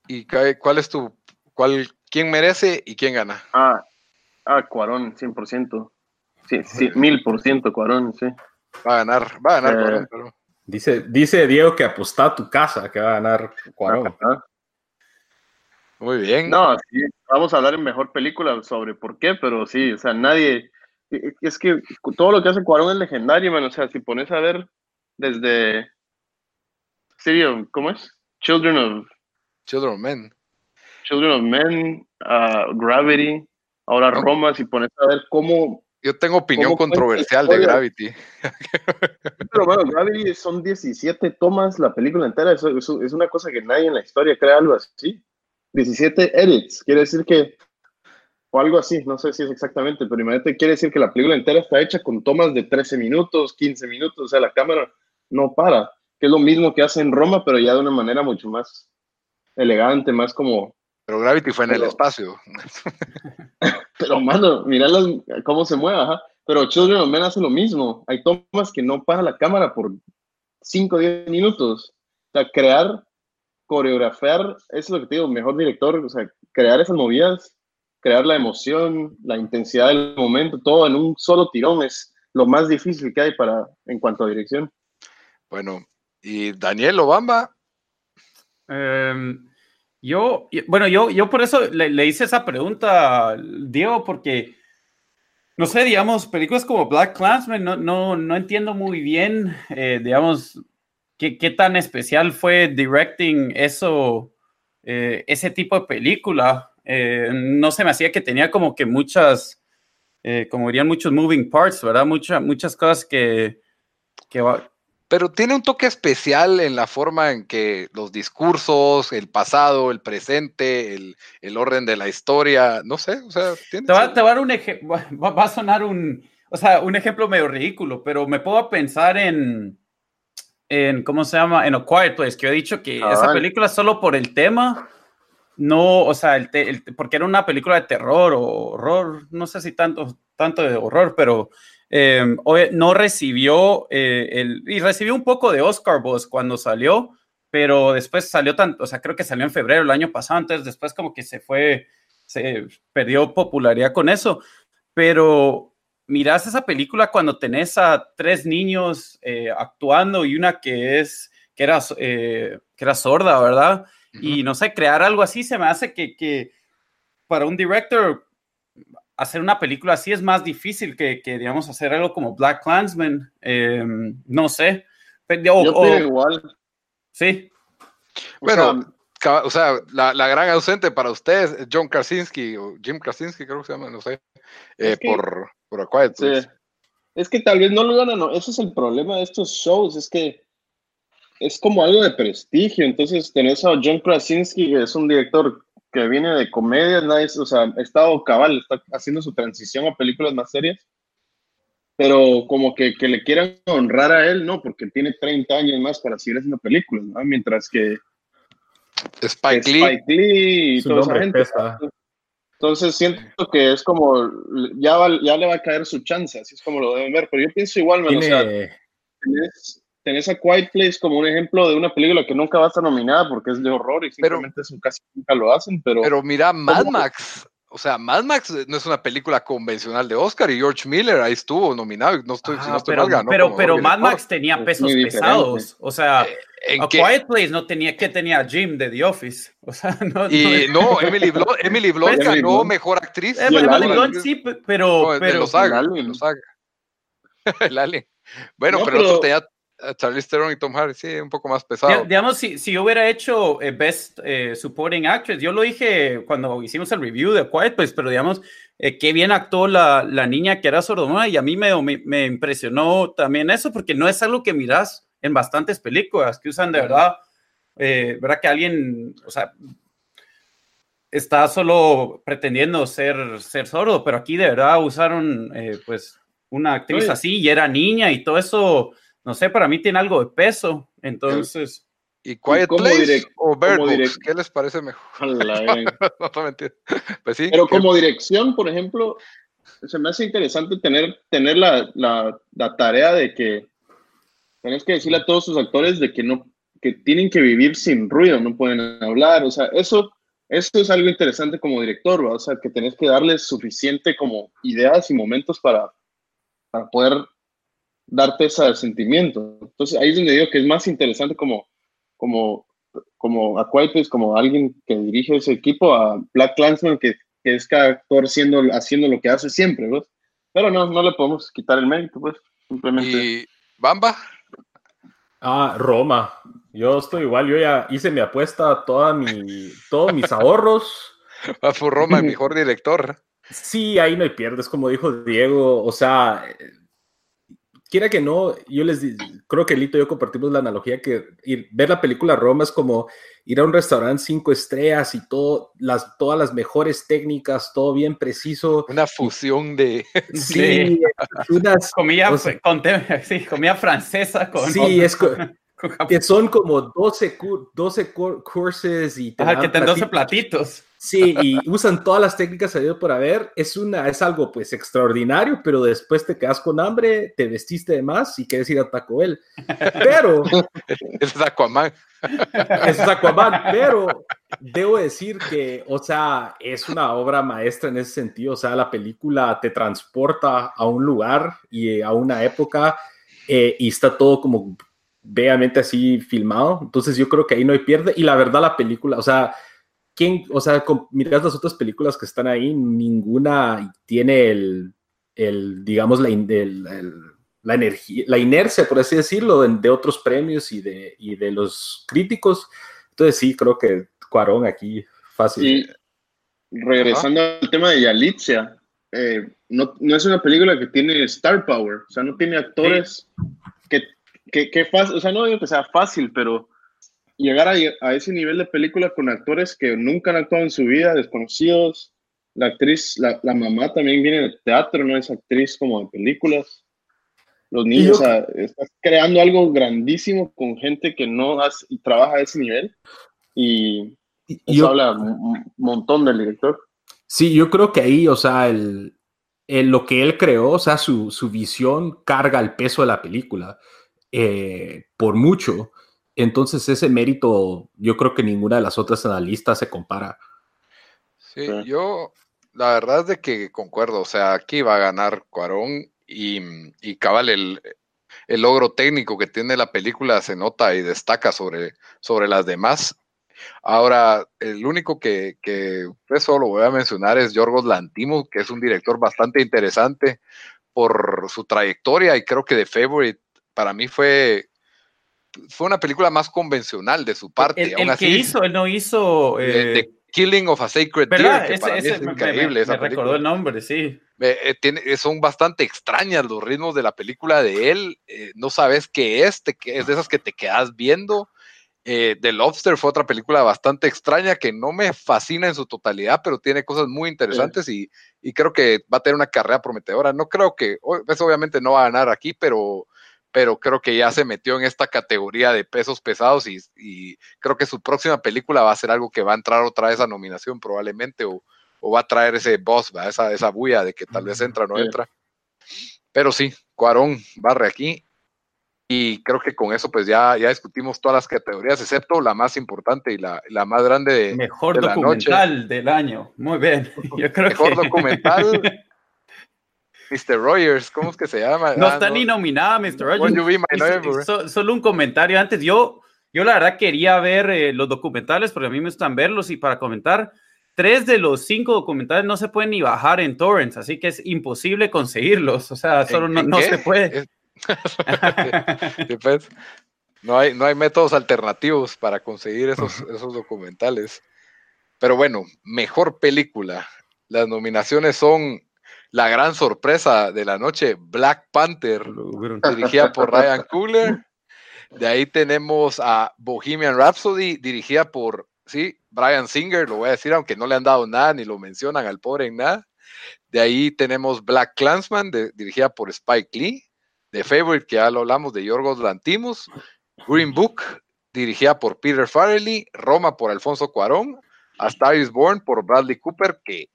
¿Y cuál es tu, cuál, quién merece y quién gana? Ah, ah Cuarón, 100%. Sí, sí, mil por ciento Cuarón, sí. Va a ganar, va a ganar, Eh, Cuarón, pero- Dice, dice Diego que apostó a tu casa que va a ganar Cuarón. Ajá. Muy bien. No, sí, vamos a hablar en mejor película sobre por qué, pero sí, o sea, nadie. Es que todo lo que hace Cuarón es legendario, man. O sea, si pones a ver desde. Serio, ¿cómo es? Children of, Children of Men. Children of Men, ah, Gravity, ahora No. Roma, si pones a ver cómo Yo tengo opinión ¿Cómo cuenta controversial de? Gravity. Pero bueno, Gravity son 17 tomas la película entera. Eso, eso es una cosa que nadie en la historia crea algo así. 17 edits. Quiere decir que. O algo así, no sé si es exactamente, pero imagínate, quiere decir que la película entera está hecha con tomas de 13 minutos, 15 minutos. O sea, la cámara no para. Que es lo mismo que hace en Roma, pero ya de una manera mucho más elegante, más como. Pero Gravity fue en el espacio. Pero, mano, mira las- cómo se mueve, ajá. Pero Children of Men hace lo mismo. Hay tomas que no para la cámara por 5 o 10 minutos. O sea, crear, coreografiar, eso es lo que te digo, mejor director, o sea, crear esas movidas, crear la emoción, la intensidad del momento, todo en un solo tirón es lo más difícil que hay para, en cuanto a dirección. Bueno, y Daniel Obamba, Em, yo, bueno, yo, yo por eso le, hice esa pregunta, Diego, porque, no sé, digamos, películas como Black Clansman, no, no, no entiendo muy bien, eh, digamos, qué, tan especial fue directing eso, eh, ese tipo de película. Eh, no se me hacía que tenía como que muchas, eh, como dirían muchos moving parts, ¿verdad? Mucha- muchas cosas que, que pero tiene un toque especial en la forma en que los discursos, el pasado, el presente, el, el orden de la historia, no sé, o sea, tiene Te va, te va a dar un ejemplo, va, va a sonar un, o sea, un ejemplo medio ridículo, pero me puedo pensar en, en, ¿cómo se llama? En A Quiet Place, que yo he dicho que Ah, esa vale. película solo por el tema, no, o sea, el te- el- porque era una película de terror o horror, no sé si tanto, tanto de horror, pero eh, oye, no recibió eh, el, y recibió un poco de Oscar Buzz cuando salió, pero después salió tanto, o sea, creo que salió en febrero el año pasado, entonces después como que se fue, se perdió popularidad con eso, pero miras esa película cuando tenés a tres niños eh, actuando y una que es, que era, eh, que era sorda, ¿verdad? Y no sé, crear algo así se me hace que, que para un director hacer una película así es más difícil que, que digamos, hacer algo como Black Clansman. eh, no sé. O- Yo o- igual. sí, O Bueno, sea, o sea, la, la gran ausente para ustedes es John Krasinski, o Jim Krasinski creo que se llama, no sé, eh, Es que- por, por A Quiet Sí. Es que tal vez no lo ganan, no. Ese es el problema de estos shows, es que es como algo de prestigio. Entonces tenés a John Krasinski, que es un director que viene de comedias, nice, o sea, ha estado cabal, está haciendo su transición a películas más serias. Pero como que, que le quieran honrar a él, no, porque tiene 30 años más para seguir haciendo películas, ¿no? Mientras que Spike que Lee, Spike Lee y Su toda esa gente. pesa. Entonces siento que es como, ya, va- ya le va a caer su chance, así es como lo deben ver. Pero yo pienso igual, man, o sea, Tiene, tenés, tenés a Quiet Place como un ejemplo de una película que nunca va a estar nominada porque es de horror y Pero- simplemente eso casi nunca lo hacen, pero, pero mira, Mad ¿Cómo? Max, o sea, Mad Max no es una película convencional de Oscar y George Miller ahí estuvo nominado, no estoy, si Ah, no estoy pero, mal, ganó pero, pero Mad. Max tenía Es pesos pesados. O sea, ¿En A qué? Quiet Place no tenía, que tenía Jim de The Office. O sea, no. Y no, Emily Blunt, Emily Blunt Emily ganó Blunt. mejor actriz. Eh, Emily. Blunt sí, pe- No, pero, pero los Saga, El Alien. Bueno, No, pero, el otro pero- tenía Charlize Theron y Tom Hardy, sí, un poco más pesado. Digamos, si, si yo hubiera hecho eh, Best eh, Supporting Actress, yo lo dije cuando hicimos el review de Quiet Place, pero digamos, eh, qué bien actuó la, la niña que era sordomuda y a mí me, me, me impresionó también eso, porque no es algo que miras en bastantes películas que usan de verdad, eh, ¿verdad? Que alguien, o sea, está solo pretendiendo ser, ser sordo, pero aquí de verdad usaron, eh, pues, una actriz Oye. así y era niña y todo eso, no sé, para mí tiene algo de peso, entonces... ¿Y Quiet Place direct- o Bird como Box? direct- ¿Qué les parece mejor? No, mentira. Pues sí. Pero que- como dirección, por ejemplo, se me hace interesante tener, tener la, la, la tarea de que tenés que decirle a todos sus actores de que no que tienen que vivir sin ruido, no pueden hablar, o sea, eso, eso es algo interesante como director, ¿va? o sea, que tenés que darles suficiente como ideas y momentos para, para poder darte ese sentimiento. Entonces ahí es donde digo que es más interesante como, como, como a Place, como alguien que dirige ese equipo, a Black Clansman, que, que es cada actor siendo, haciendo lo que hace siempre, ¿ves? Pero no, no le podemos quitar el mérito, pues, simplemente. ¿Y Bamba? Ah, Roma. Yo estoy igual, yo ya hice mi apuesta, toda mi, todos mis ahorros. Va por Roma, el mejor director. Sí, ahí no hay pierdes, como dijo Diego. O sea, quiera que no, yo les creo que Lito y yo compartimos la analogía que ir, ver la película Roma es como ir a un restaurante cinco estrellas y todo, las, todas las mejores técnicas, todo bien preciso. Una fusión de... Sí, unas, comida, con, sí, comida francesa con... Sí, es que son como 12, 12 cursos y... Te Ajá, que te 12 platitos. Sí, y usan todas las técnicas salido por haber. Es, una, es algo pues extraordinario, pero después te quedas con hambre, te vestiste de más y quieres ir a Taco Bell. Pero... es Aquaman. Es Aquaman, pero debo decir que, o sea, es una obra maestra en ese sentido. O sea, la película te transporta a un lugar y a una época eh, y está todo como veamente así filmado. Entonces yo creo que ahí no hay pierde. Y la verdad la película, o sea, ¿quién, o sea, miras las otras películas que están ahí, ninguna tiene el, el digamos, la, la, energía, la inercia, por así decirlo, de, otros premios y de, y de los críticos. Entonces sí, creo que Cuarón aquí fácil. Y regresando al tema de Yalitza, eh, no, no, es una película que tiene star power, o sea, no tiene actores que, que, que fácil, o sea, no digo que sea fácil, pero llegar a, ese nivel de película con actores que nunca han actuado en su vida, desconocidos. La actriz, la, mamá también viene del teatro, no es actriz como de películas. Los niños, o sea, estás creando algo grandísimo con gente que no y trabaja a ese nivel. Y, eso habla un montón del director. Sí, yo creo que ahí, o sea, el, lo que él creó, o sea, su, su visión carga el peso de la película eh, por mucho. Entonces ese mérito yo creo que ninguna de las otras analistas se compara. Sí, yo la verdad es de que concuerdo, o sea, aquí va a ganar Cuarón y, y cabal el, logro técnico que tiene la película se nota y destaca sobre, sobre las demás. Ahora, el único que, que eso lo voy a mencionar es Yorgos Lantimos, que es un director bastante interesante por su trayectoria y creo que The Favorite para mí fue fue una película más convencional de su parte. El, que hizo, él no hizo... The eh, Killing of a Sacred Deer, es increíble. Me, recordó el nombre, sí. Eh, tiene, son bastante extrañas los ritmos de la película de él. Eh, no sabes qué es, te, es de esas que te quedas viendo. The Lobster fue otra película bastante extraña que no me fascina en su totalidad, pero tiene cosas muy interesantes y, y, creo que va a tener una carrera prometedora. No creo que, eso obviamente no va a ganar aquí, pero pero creo que ya se metió en esta categoría de pesos pesados y, creo que su próxima película va a ser algo que va a entrar otra vez a nominación probablemente o, va a traer ese boss, esa, esa bulla de que tal vez entra o no entra. Pero sí, Cuarón barre aquí y creo que con eso pues ya, ya discutimos todas las categorías, excepto la más importante y la, la más grande de Mejor documental del año. Muy bien. Yo creo Mejor documental. Mr. Rogers, ¿cómo es que se llama? No ah, está ni nominada, Mr. Rogers. solo un comentario antes. Yo, yo la verdad quería ver eh, los documentales porque a mí me gustan verlos y para comentar. Tres de los cinco documentales no se pueden ni bajar en torrents, así que es imposible conseguirlos. O sea, solo no, se puede. Pues, no, hay, no hay métodos alternativos para conseguir esos, esos documentales. Pero bueno, mejor película. Las nominaciones son la gran sorpresa de la noche, Black Panther, dirigida por Ryan Coogler. De ahí tenemos a Bohemian Rhapsody, dirigida por, sí, Brian Singer, lo voy a decir, aunque no le han dado nada, ni lo mencionan al pobre en nada. De ahí tenemos Black Clansman, dirigida por Spike Lee. The Favorite, que ya lo hablamos, de Yorgos Lantimos. Green Book, dirigida por Peter Farrelly. Roma por Alfonso Cuarón. A Star is Born por Bradley Cooper, que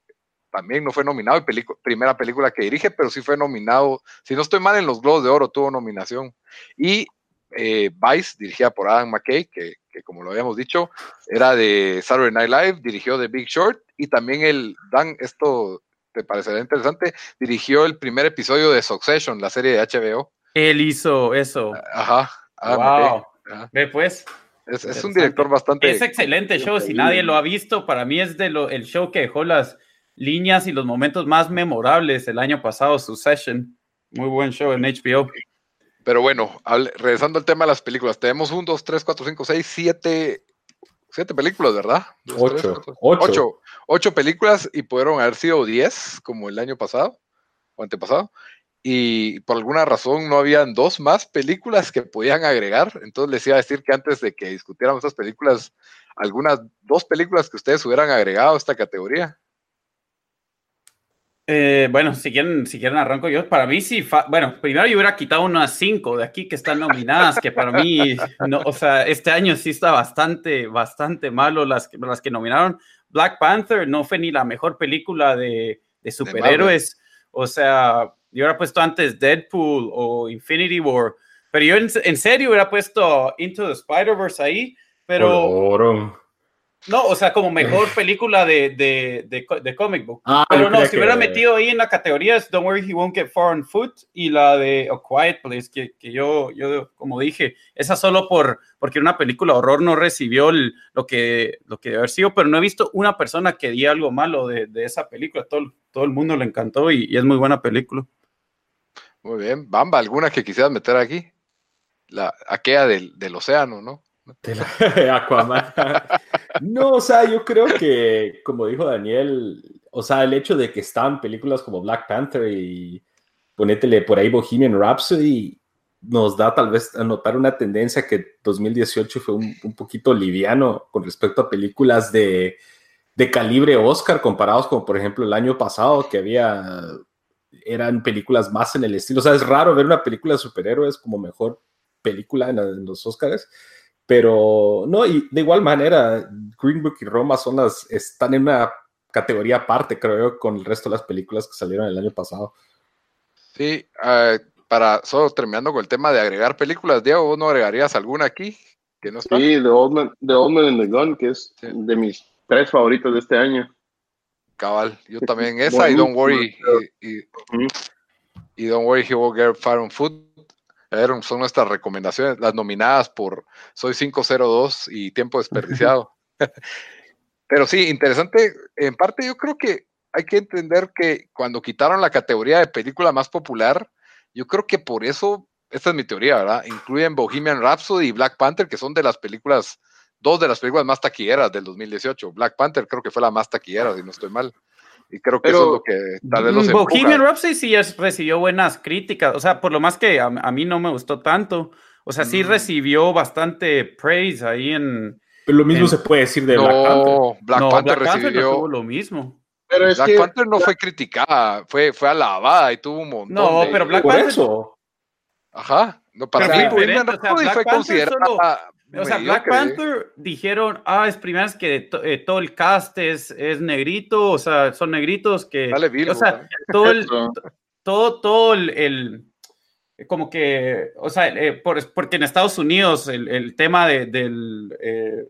también no fue nominado, primera película que dirige, pero sí fue nominado, si no estoy mal, en los Globos de Oro tuvo nominación. Y eh, Vice, dirigida por Adam McKay, que, como lo habíamos dicho, era de Saturday Night Live, dirigió The Big Short, y también el, Dan, esto te parecerá interesante, dirigió el primer episodio de Succession, la serie de HBO. Él hizo eso. Ajá. wow. Ve pues. Es, un director bastante. Es excelente show. Si nadie lo ha visto, para mí es de lo, el show que dejó las, líneas y los momentos más memorables el año pasado, su session. Muy buen show en HBO. Pero bueno, regresando al tema de las películas, tenemos un, dos, tres, cuatro, cinco, seis, siete, siete películas, ¿verdad? ocho, ocho. ocho películas y pudieron haber sido diez, como el año pasado o antepasado. Y por alguna razón no habían dos más películas que podían agregar. Entonces les iba a decir que antes de que discutiéramos esas películas, algunas dos películas que ustedes hubieran agregado a esta categoría. Eh, bueno, si quieren, si quieren arranco yo. Para mí sí, bueno, primero yo hubiera quitado unas cinco de aquí que están nominadas, que para mí, no, o sea, este año sí está bastante, bastante malo las, las que nominaron. Black Panther no fue ni la mejor película de, de superhéroes. o sea, yo hubiera puesto antes Deadpool o Infinity War, pero yo en, en serio hubiera puesto Into the Spider-Verse ahí, pero... No, o sea, como mejor película de, de, de, de comic book. Ah, Pero no, si hubiera metido ahí en la categoría es Don't Worry He Won't Get Far on Foot y la de A Quiet Place, que, que yo, yo, como dije, esa solo por porque una película horror no recibió lo, que, lo que debe haber sido, pero no he visto una persona que diga algo malo de, de esa película. Todo, todo el mundo le encantó y, y, es muy buena película. Muy bien. Bamba, ¿alguna que quisieras meter aquí? La, aquella del, del océano, ¿no? De la, Aquaman. No, o sea, yo creo que, como dijo Daniel, o sea, el hecho de que están películas como Black Panther y ponétele por ahí Bohemian Rhapsody nos da tal vez a notar una tendencia que 2018 fue un, un poquito liviano con respecto a películas de, de, calibre Oscar comparados con, por ejemplo, el año pasado que había, eran películas más en el estilo. O sea, es raro ver una película de superhéroes como mejor película en, en los Oscars. Pero no, y de igual manera, Green Book y Roma son las, están en una categoría aparte, creo yo, con el resto de las películas que salieron el año pasado. Sí, uh, para solo terminando con el tema de agregar películas, Diego, ¿vos no agregarías alguna aquí? Que no está? Sí, The Old, Man, the Old Man and the Gun, que es sí. de mis tres favoritos de este año. Cabal, yo también esa y Don't Worry y, y, y, Don't Worry He Will Get Far on Foot son nuestras recomendaciones, las nominadas por Soy 502 y Tiempo Desperdiciado. Pero sí, interesante. En parte yo creo que hay que entender que cuando quitaron la categoría de película más popular, yo creo que por eso, esta es mi teoría, ¿verdad? Incluyen Bohemian Rhapsody y Black Panther, que son de las películas, dos de las películas más taquilleras del 2018. Black Panther creo que fue la más taquillera, si no estoy mal. Y creo que eso es lo que tal vez los Bohemian Rhapsody sí recibió buenas críticas, o sea, por lo más que a, a mí no me gustó tanto. O sea, sí mm. recibió bastante praise ahí en... Pero lo mismo en... se puede decir de no, Black Panther. Black no, Panther Black Panther recibió... tuvo lo mismo. Pero es Black que... Panther no fue criticada, fue, fue alabada y tuvo un montón No, de... pero Black Por Panther... eso. Ajá. No, para Pero mí, o sea, Black fue Panther considerada... solo- O sea, Black mediocre. Panther dijeron, ah, es primera vez que to- eh, todo el cast es, es negrito, o sea, son negritos que... Dale, Virgo, o sea, ¿eh? todo el, todo, todo el, el- como que, o sea, eh, por- porque en Estados Unidos el, el tema de- del, eh,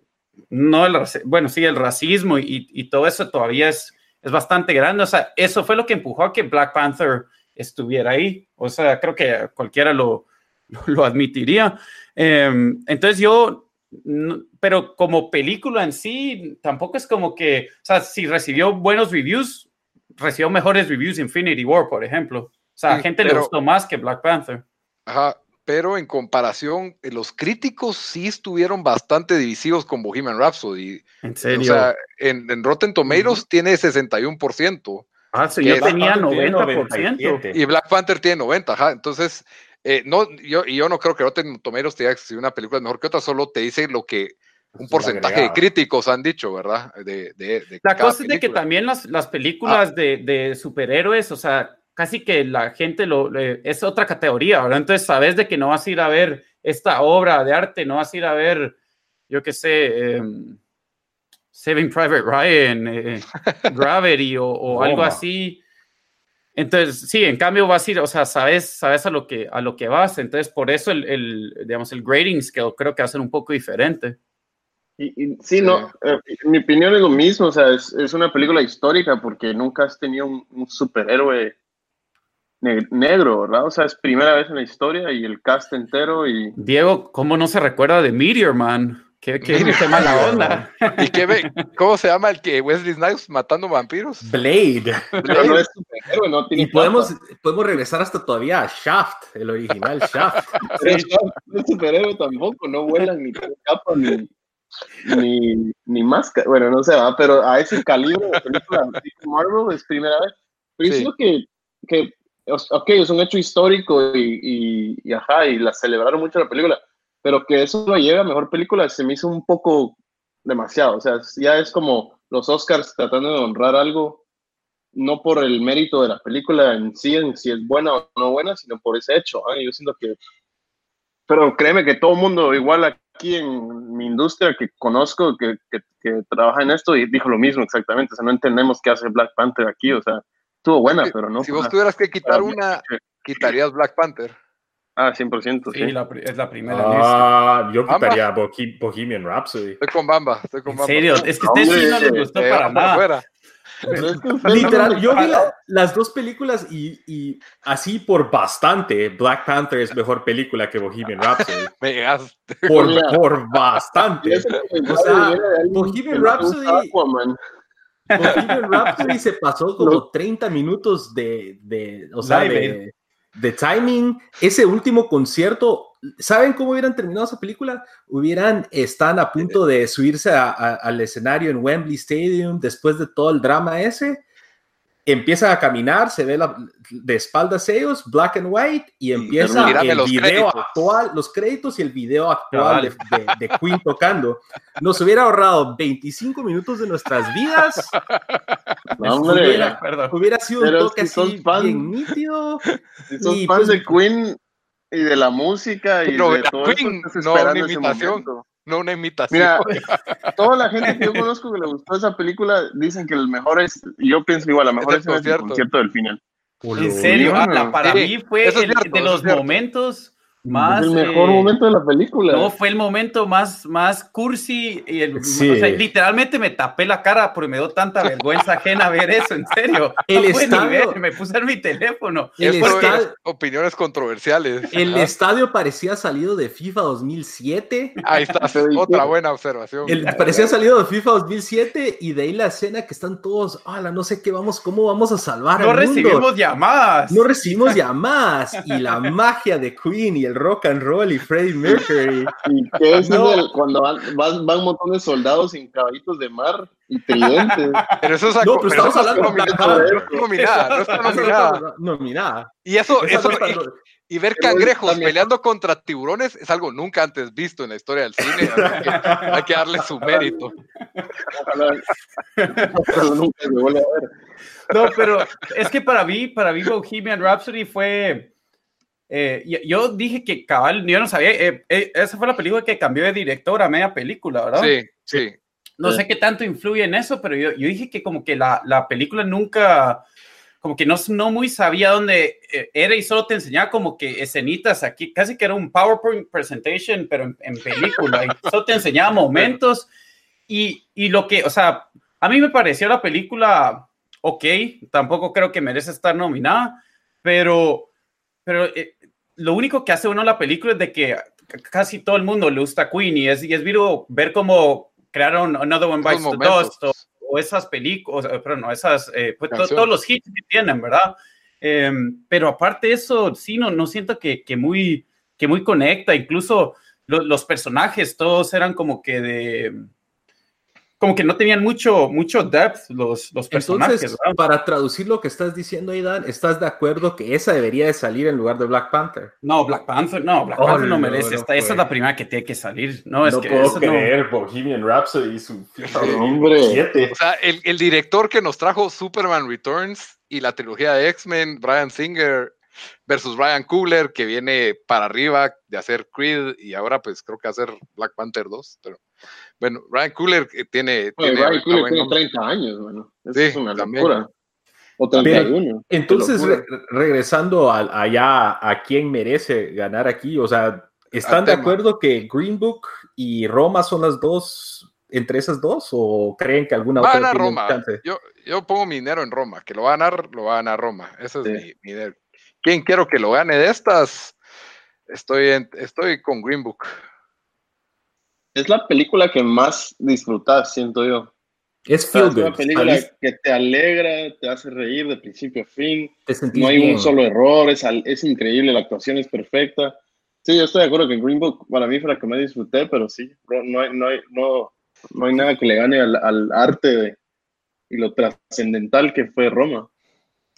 no el, bueno, sí, el racismo y, y todo eso todavía es, es bastante grande, o sea, eso fue lo que empujó a que Black Panther estuviera ahí, o sea, creo que cualquiera lo, lo admitiría. Eh, entonces yo, no- pero como película en sí, tampoco es como que, o sea, si recibió buenos reviews, recibió mejores reviews Infinity War, por ejemplo. O sea, a Sí, gente le pero- gustó más que Black Panther. Ajá, pero en comparación, eh, los críticos sí estuvieron bastante divisivos con Bohemian Rhapsody. En O serio. sea, en, en Rotten Tomatoes tiene 61% ah, sí, yo tenía Panther tiene 90%. 97. y Black Panther tiene 90, ajá. Entonces, eh, no, yo, y yo no creo que Rotten Tomatoes te diga si una película es mejor que otra, solo te dice lo que un Es porcentaje de críticos han dicho, ¿verdad? De, de, de La cada cosa es de que. Ah. también las, las películas de, de superhéroes, o sea, casi que la gente lo, le- es otra categoría, ¿verdad? Entonces sabes de que no vas a ir a ver esta obra de arte, no vas a ir a ver, yo qué sé, em, Saving Private Ryan, eh, Gravity o, o algo así. Entonces, sí, en cambio vas a ir, o sea, sabes, sabes a lo que, a lo que vas. Entonces, por eso el, el, digamos, el grading scale creo que va a ser un poco diferente. Y, y sí, Sí. no, eh, mi opinión es lo mismo, o sea, es, es una película histórica porque nunca has tenido un, un superhéroe ne- negro, ¿verdad? O sea, es primera vez en la historia y el cast entero y... Diego, ¿cómo no se recuerda de Meteor Man? Qué, qué, mala onda. ¿Y qué ve? ¿Cómo se llama el que Wesley Snipes matando vampiros? Blade. Pero no es superhéroe, no tiene Y podemos, podemos regresar hasta todavía a Shaft, el original Shaft. Pero no es superhéroe tampoco, no vuelan ni capa ni... ni, ni máscara, bueno, no sé, ¿va? pero a ese calibre de película tipo Marvel es primera vez. Pero Sí. que, que, ok, es un hecho histórico y, y, y ajá, y la celebraron mucho la película, pero que eso lo lleve a mejor película se me hizo un poco demasiado. O sea, ya es como los Oscars tratando de honrar algo, no por el mérito de la película en sí, en si es buena o no buena, sino por ese hecho. ¿ah? Yo siento que. Pero créeme que todo el mundo, igual aquí en mi industria que conozco, que, que, que trabaja en esto, y dijo lo mismo exactamente. O sea, no entendemos qué hace Black Panther aquí. O sea, estuvo buena, pero no. si vos tuvieras que quitar una, quitarías Black Panther. Ah, 100%. Sí, Sí. la pri- es la primera lista. Ah, yo quitaría Bohe- Bohemian Rhapsody. Estoy con Bamba, estoy con En Bamba. serio, es que a ustedes sí no les gustó Eh, para para nada. ustedes Literal, yo vi la- las dos películas y, y así por bastante, Black Panther es mejor película que Bohemian Rhapsody. Por, por bastante. O sea, Bohemian le Rhapsody- Aquaman. Bohemian Rhapsody se pasó como 30 minutos de, de, o sea, Live de, de timing. Ese último concierto, ¿saben cómo hubieran terminado esa película? Hubieran, están a punto de subirse a- al escenario en Wembley Stadium después de todo el drama ese. Empiezan a caminar, se ve la- de espaldas ellos, black and white, y empieza el los video créditos. actual, los créditos y el video actual de, de- de Queen tocando. Nos hubiera ahorrado 25 minutos de nuestras vidas No, hombre, hubiera sido un Pero toque si sos así fan- bien nítido. si sos y, fan pues, de Queen y de la música y Pero de todo Queen, eso, no una imitación. No una imitación. Mira, toda la gente que yo conozco que le gustó esa película dicen que el mejor es, yo pienso igual, la mejor el es el concierto. concierto del final. En serio. Ana, para mí fue el- cierto, de los momentos más. es el mejor eh, momento de la película. No, fue el momento más, más cursi. Y el, Sí. o sea, literalmente me tapé la cara porque me dio tanta vergüenza ajena ver eso, en serio. El No estadio- ver, me puse en mi teléfono. El estadio- opiniones controversiales. El Ajá. estadio parecía salido de FIFA 2007. Ahí está, Pero, ¿y otra buena observación. El, parecía salido de FIFA 2007 y de ahí la escena que están todos, ala, no sé qué vamos, cómo vamos a salvar No al mundo?" recibimos llamadas. No recibimos llamadas y la magia de Queen y el rock and roll y Freddie Mercury. ¿Y qué es No. el- cuando van, van, van un montón de soldados en caballitos de mar y tridentes? Pero eso es No, pero estamos eso no hablando de nominada, nominada, no está nominada. nominada. Y eso, eso, y, y ver Pero cangrejos también- peleando contra tiburones es algo nunca antes visto en la historia del cine. que hay que darle su mérito. Ojalá, ojalá nunca se vuelva a ver. No, pero es que para mí, para mí Bohemian Rhapsody fue... eh, yo, yo dije que cabal, yo no sabía, eh, eh, esa fue la película que cambió de director a media película, ¿verdad? Sí, sí. No Sí. sé qué tanto influye en eso, pero yo, yo dije que como que la, la película nunca, como que no, no muy sabía dónde eh, era y solo te enseñaba como que escenitas aquí, casi que era un PowerPoint presentation, pero en, en película, y solo te enseñaba momentos y, y lo que, o sea, a mí me pareció la película ok, tampoco creo que merece estar nominada, pero, pero eh, lo único que hace uno la película es de que casi todo el mundo le gusta Queen y es, y es vivo ver cómo crearon Another One Bites the. Dust o, o esas películas, pero no, esas, eh, pues, to- todos los hits que tienen, ¿verdad? Em, pero aparte de eso, sí, no, no siento que, que, muy, que muy conecta, incluso lo- los personajes, todos eran como que de... Como que no tenían mucho, mucho depth los, los personajes, Entonces, ¿verdad? para traducir lo que estás diciendo, Aidan, ¿estás de acuerdo que esa debería de salir en lugar de Black Panther? No, Black Panther, no, Black Oh, Panther no no, merece. no esta, esa es la primera que tiene que salir. No, es que eso no- Bohemian Rhapsody y su Hombre. O sea, el, el director que nos trajo Superman Returns y la trilogía de X-Men, Brian Singer versus Ryan Coogler, que viene para arriba de hacer Creed y ahora pues creo que hacer Black Panther 2. Pero bueno, Ryan Coogler eh, tiene... Oye, tiene Coogler buen tiene nombre. 30 años, bueno. Eso Sí, es una también. locura. O 31. qué Entonces, re- regresando al- allá a quién merece ganar aquí, o sea, ¿están de acuerdo que Green Book y Roma son las dos, entre esas dos, o creen que alguna Va a otra ganar Roma. Yo, yo pongo mi dinero en Roma. Que lo va a ganar, lo va a ganar Roma. Ese es Sí. mi, mi dinero. ¿Quién quiero que lo gane de estas? Estoy, en- estoy con Green Book. Es la película que más disfrutas, siento yo. Es O sea, feel es una película que te alegra, te hace reír de principio a fin. No hay bien. un solo error, es, al- es increíble, la actuación es perfecta. Sí, yo estoy de acuerdo que Green Book para mí fue la que más disfruté, pero sí, no hay, no hay, no, no hay nada que le gane al, al arte de, y lo trascendental que fue Roma.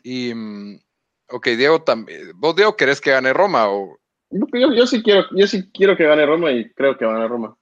Y, mm, ok, Diego, también, ¿vos, Diego, querés que gane Roma? O... Yo, yo, sí quiero, yo sí quiero que gane Roma y creo que va a ganar Roma.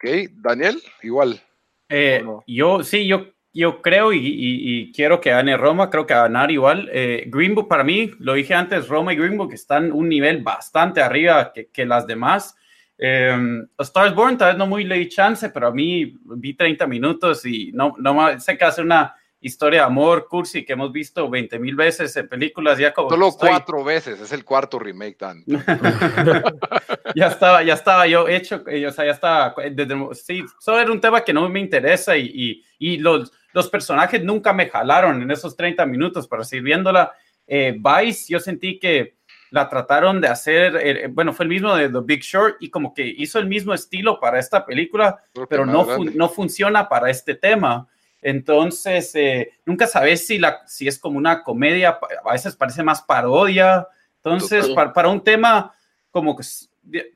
Ok, Daniel, igual. Eh, Yo, sí, yo, yo creo y, y, y, quiero que gane Roma, creo que va a ganar igual. Eh, Green Book para mí, lo dije antes, Roma y Green Book están un nivel bastante arriba que, que las demás. Eh, a Stars Born tal vez no muy le di chance, pero a mí vi 30 minutos y no, no sé que hace una historia de amor cursi que hemos visto 20 mil veces en películas. Ya como Solo estoy... cuatro veces, es el cuarto remake, Dan. ya, estaba, ya estaba yo hecho, eh, o sea, ya estaba, desde, sí, solo era un tema que no me interesa y, y, y los, los personajes nunca me jalaron en esos 30 minutos, pero seguir viéndola. Eh, Vice, yo sentí que la trataron de hacer, eh, bueno, fue el mismo de The Big Short y como que hizo el mismo estilo para esta película, pero no, fun no funciona para este tema. Entonces, eh, nunca sabes si, la, si es como una comedia, a veces parece más parodia. Entonces, para, para, un tema como que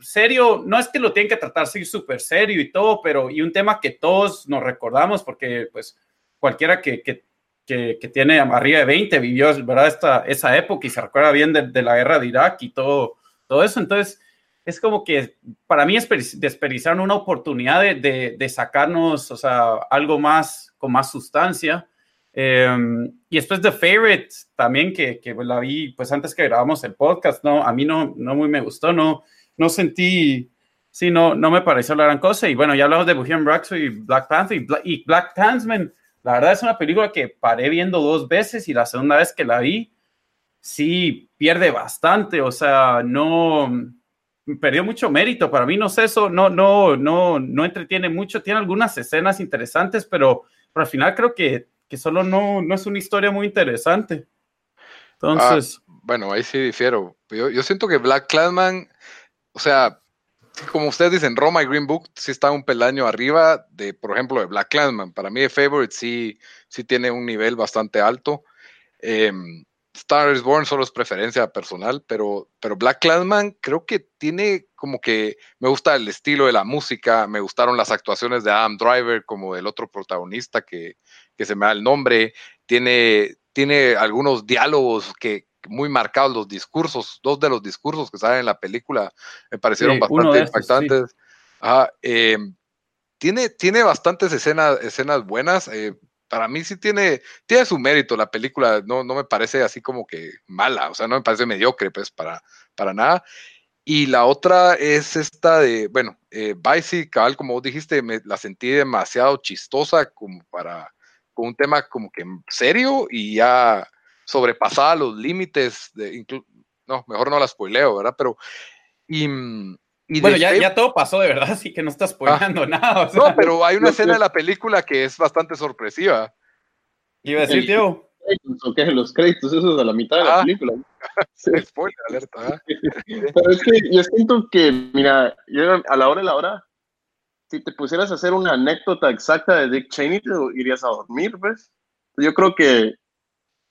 serio, no es que lo tienen que tratar así súper serio y todo, pero y un tema que todos nos recordamos porque pues cualquiera que, que que, que, tiene arriba de 20, vivió ¿verdad? Esta, esa época y se recuerda bien de, de, la guerra de Irak y todo, todo eso. Entonces, es como que para mí desperdiciaron una oportunidad de, de, de, sacarnos, o sea, algo más, con más sustancia. Eh, y después The Favorite, también que, que, la vi, pues antes que grabamos el podcast, no, a mí no, no muy me gustó, no, no sentí, sí, no, no me pareció la gran cosa. Y bueno, ya hablamos de Bohemian Rhapsody y Black Panther y Black, y Black la verdad es una película que paré viendo dos veces y la segunda vez que la vi, sí pierde bastante, o sea, no perdió mucho mérito. Para mí, no sé, eso no, no, no, no entretiene mucho. Tiene algunas escenas interesantes, pero, pero al final creo que, que solo no, no es una historia muy interesante. Entonces. Ah, bueno, ahí sí difiero. Yo, yo siento que Black Clansman, o sea, como ustedes dicen, Roma y Green Book sí está un peldaño arriba de, por ejemplo, de Black Clansman. Para mí, The Favorite sí, sí tiene un nivel bastante alto. Eh, Star is Born solo es preferencia personal, pero, pero Black Clansman creo que tiene como que me gusta el estilo de la música, me gustaron las actuaciones de Adam Driver como el otro protagonista que, que se me da el nombre, tiene, tiene algunos diálogos que, muy marcados los discursos, dos de los discursos que salen en la película me parecieron sí, bastante impactantes. Sí. Ajá, eh, tiene, tiene bastantes escenas, escenas buenas. Eh, para mí sí tiene, tiene su mérito la película, no, no me parece así como que mala, o sea, no me parece mediocre, pues, para, para nada. Y la otra es esta de, bueno, eh, cabal, como vos dijiste, me la sentí demasiado chistosa como para, con un tema como que serio y ya sobrepasaba los límites de no, mejor no la spoileo, ¿verdad? Pero y, y bueno, ya, ya, todo pasó de verdad, así que no estás ah, nada. O sea, no, pero hay una escena de la película que es bastante sorpresiva. Iba a decir, tío. ¿O qué? Los créditos, esos a la mitad de la ah, película. sí, spoiler, alerta. ¿eh? pero es que yo siento que, mira, yo a la hora de la hora, si te pusieras a hacer una anécdota exacta de Dick Cheney, te irías a dormir, ¿ves? Yo creo que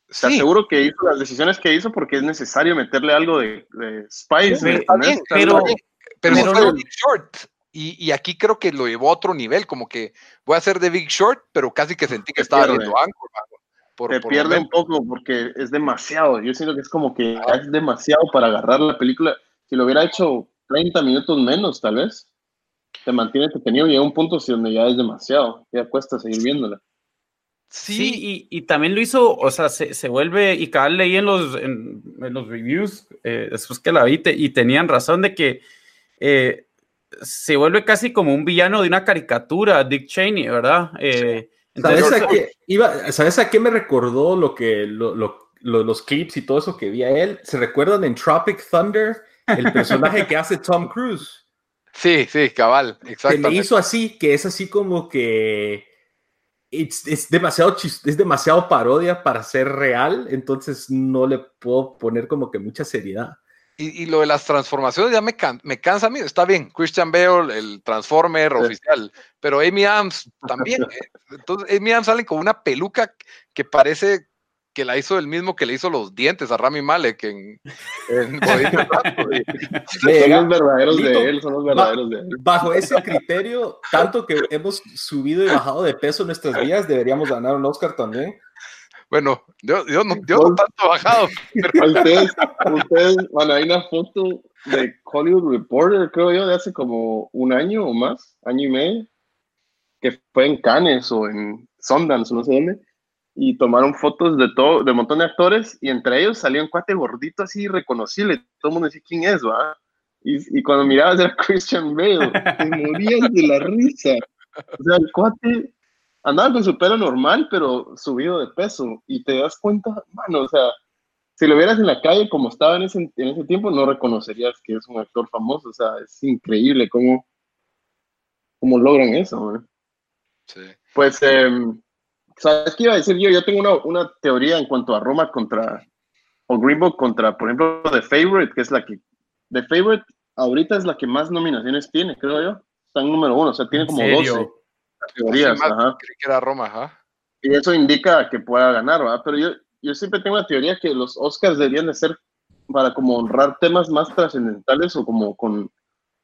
te sí. aseguro que hizo las decisiones que hizo porque es necesario meterle algo de, de spice. Sí, pero, pero, pero fue Big Short. Y, y, aquí creo que lo llevó a otro nivel, como que voy a hacer de Big Short, pero casi que sentí que estaba viendo Anchor. Por, te por pierde un poco porque es demasiado. Yo siento que es como que ah. es demasiado para agarrar la película. Si lo hubiera hecho 30 minutos menos, tal vez, te mantiene entretenido y a un punto donde ya es demasiado. Ya cuesta seguir viéndola. Sí, sí y, y, también lo hizo, o sea, se, se vuelve, y cada leí en los, en, en los reviews, eh, después que la vi, te, y tenían razón de que eh, se vuelve casi como un villano de una caricatura, Dick Cheney, ¿verdad? Eh, entonces, ¿Sabes, a qué, iba, ¿Sabes a qué me recordó lo que, lo, lo, los clips y todo eso que vi a él? ¿Se recuerdan en Tropic Thunder? El personaje que hace Tom Cruise. Sí, sí, cabal, exacto. Se me hizo así, que es así como que es, es, demasiado es demasiado parodia para ser real, entonces no le puedo poner como que mucha seriedad. Y, y lo de las transformaciones ya me, can, me cansa a mí. Está bien, Christian Bale, el Transformer sí. oficial, pero Amy Adams también. ¿eh? Entonces, Amy Adams sale con una peluca que parece que la hizo el mismo que le hizo los dientes a Rami Malek en, en Rhapsody. Son los verdaderos Lito, de él, son los verdaderos de él. Bajo ese criterio, tanto que hemos subido y bajado de peso en nuestras vidas, deberíamos ganar un Oscar también. Bueno, yo, yo, no, yo no tanto bajado. pero- Ustedes, ustedes, bueno, hay una foto de Hollywood Reporter, creo yo, de hace como un año o más, año y medio, que fue en Cannes o en Sundance, no sé dónde, y tomaron fotos de todo, de un montón de actores, y entre ellos salió un cuate gordito así reconocible, todo el mundo decía quién es, ¿va? Y, y cuando mirabas era Christian Bale, te morías de la risa. O sea, el cuate andaba con su pelo normal, pero subido de peso, y te das cuenta, mano, o sea, si lo vieras en la calle como estaba en ese, en ese tiempo, no reconocerías que es un actor famoso. O sea, es increíble cómo, cómo logran eso. güey. Sí. Pues, em, ¿sabes qué iba a decir yo? Yo tengo una, una teoría en cuanto a Roma contra, o Green Book contra, por ejemplo, The Favorite, que es la que, The Favorite ahorita es la que más nominaciones tiene, creo yo. Está en número uno, o sea, tiene ¿En como serio? 12 categorías. Así más, ajá. Creí que era Roma, ajá. Y eso indica que pueda ganar, ¿verdad? Pero yo, yo siempre tengo la teoría que los Oscars deberían de ser para como honrar temas más trascendentales o como con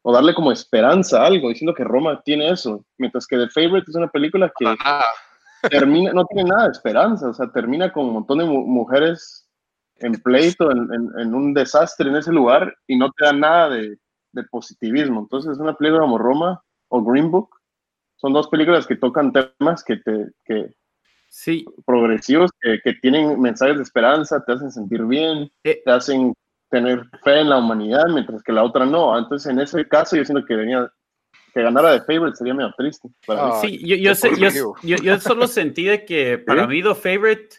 o darle como esperanza a algo, diciendo que Roma tiene eso, mientras que The Favorite es una película que termina, no tiene nada de esperanza, o sea, termina con un montón de mu- mujeres en pleito, en, en- en un desastre en ese lugar y no te da nada de, de positivismo. Entonces, una película como Roma o Green Book son dos películas que tocan temas que te, que, Sí, progresivos que, que tienen mensajes de esperanza, te hacen sentir bien, Eh. te hacen tener fe en la humanidad, mientras que la otra no. Entonces, en ese caso, yo siento que venía que ganara de favorite sería medio triste. para mí. Ah, sí, yo, yo, sé- yo, yo- yo solo sentí de que para ¿Sí? mí The Favorite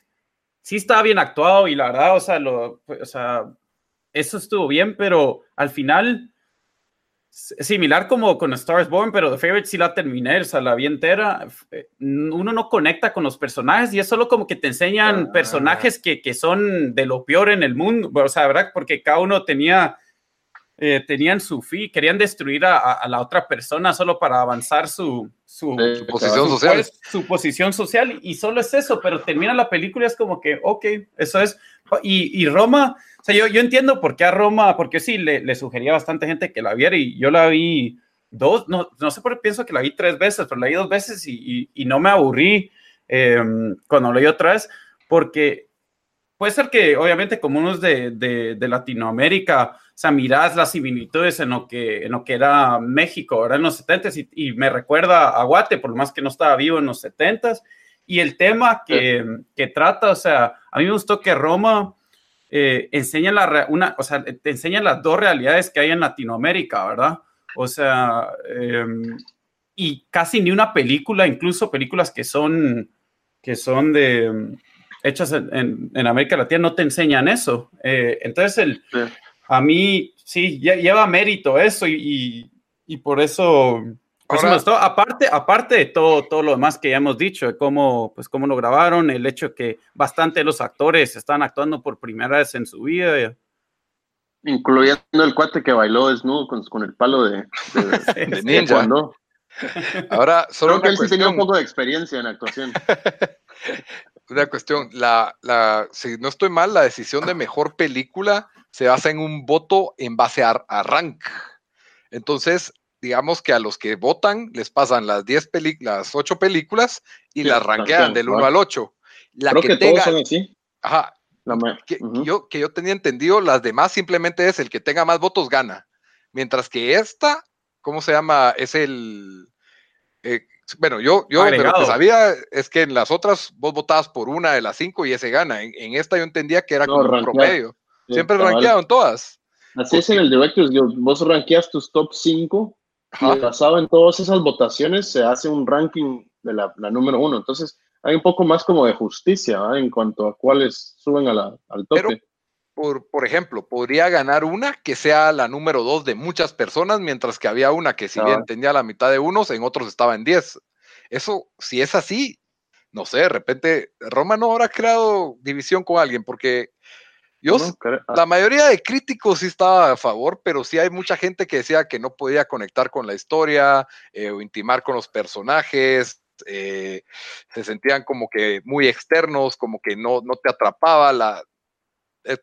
sí estaba bien actuado y la verdad, o sea, lo, o sea, eso estuvo bien, pero al final, similar como con A Star is Born, pero The Favorite sí la terminé, o sea, la vi entera. eh, Uno no conecta con los personajes y es solo como que te enseñan Ah. personajes que, que son de lo peor en el mundo, o sea, ¿verdad? Porque cada uno tenía eh, tenían su fin, querían destruir a, a- la otra persona solo para avanzar su, su, posición social. pues, su posición social y solo es eso, pero termina la película y es como que, ok, eso es. Y, y Roma, o sea, yo, yo entiendo por qué a Roma, porque sí, le, le sugería a bastante gente que la viera y yo la vi dos, no, no sé por qué pienso que la vi tres veces, pero la vi dos veces y, y- y no me aburrí eh, cuando la vi otra vez, porque puede ser que obviamente como unos de, de, de Latinoamérica, o sea, mirás las similitudes en lo que, en lo que era México, ahora en los 70 y, y me recuerda a Guate, por lo más que no estaba vivo en los 70 y el tema que, que trata, o sea, a mí me gustó que Roma eh, enseña la, una, o sea, te enseña las dos realidades que hay en Latinoamérica, ¿verdad? O sea, eh, y casi ni una película, incluso películas que son, que son de, hechas en, en- en América Latina, no te enseñan eso. Eh, entonces, el, Sí. a mí sí, lle- lleva mérito eso y, y, y por eso... Ahora- gustó. Aparte, aparte de todo, todo lo demás que ya hemos dicho, de cómo, pues, cómo lo grabaron, el hecho que bastante de los actores están actuando por primera vez en su vida. Incluyendo el cuate que bailó desnudo con, con el palo de, de, De ninja. taekwondo. Ahora, solo Creo que él sí tenía un poco de experiencia en actuación. Una cuestión, la, la, si no estoy mal, la decisión de mejor película se basa en un voto en base a, a rank. Entonces, digamos que a los que votan les pasan las 10 películas, las 8 películas y Sí, las rankean, del 1 ¿no? al 8. La Creo que, que, tenga, todos son así. ajá, La que, yo, que yo tenía entendido, las demás simplemente es el que tenga más votos gana. Mientras que esta, ¿cómo se llama? Es el. eh, bueno, yo, yo de lo que sabía es que en las otras vos votabas por una de las cinco y ese gana. En, en esta yo entendía que era No, como un rankeado. promedio. Sí, Siempre en todas. Así es en el Directors Guild. Vos rankeas tus top 5 Ajá. y basado en todas esas votaciones se hace un ranking de la, la número uno. Entonces hay un poco más como de justicia ¿verdad? en cuanto a cuáles suben a la- al tope. Pero- Por, por ejemplo, podría ganar una que sea la número dos de muchas personas, mientras que había una que si Ah. bien tenía la mitad de unos, en otros estaba en 10. Eso, si es así, no sé, de repente Roma no habrá creado división con alguien, porque yo, ah, la mayoría de críticos sí estaba a favor, pero sí hay mucha gente que decía que no podía conectar con la historia eh, o intimar con los personajes. eh, se sentían como que muy externos, como que no, no te atrapaba la... eh,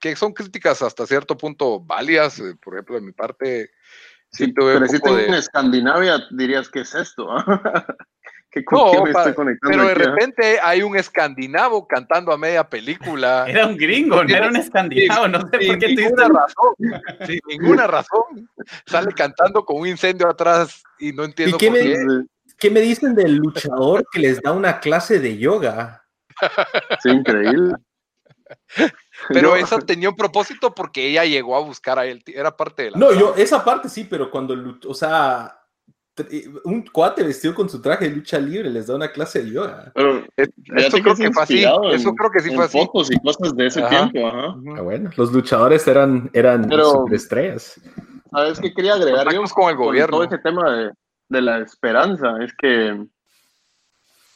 que son críticas hasta cierto punto válidas, por ejemplo, de mi parte, sí, Sí, pero si te de- en Escandinavia dirías que es esto. ¿Qué, con No, qué me pa- estoy conectando pero de aquí, ah? repente hay un escandinavo cantando a media película. Era un gringo, no era un escandinavo, no sé sin por qué te ninguna razón, sin ninguna razón, sale cantando con un incendio atrás y no entiendo qué por me qué. ¿Qué me dicen del luchador que les da una clase de yoga? Sí, increíble. Pero Yo- eso tenía un propósito porque ella llegó a buscar a él, era parte de la. No, yo, esa parte sí, pero cuando, o sea, un cuate vestido con su traje de lucha libre les da una clase de yoga. Pero Eso creo que fue así. Eso creo que sí en fue así. fotos y cosas de ese Ajá. tiempo, ajá. Ah, bueno, los luchadores eran, eran Pero- superestrellas. ¿Sabes qué quería agregar yo? Con el gobierno. todo ese tema de, de la esperanza es que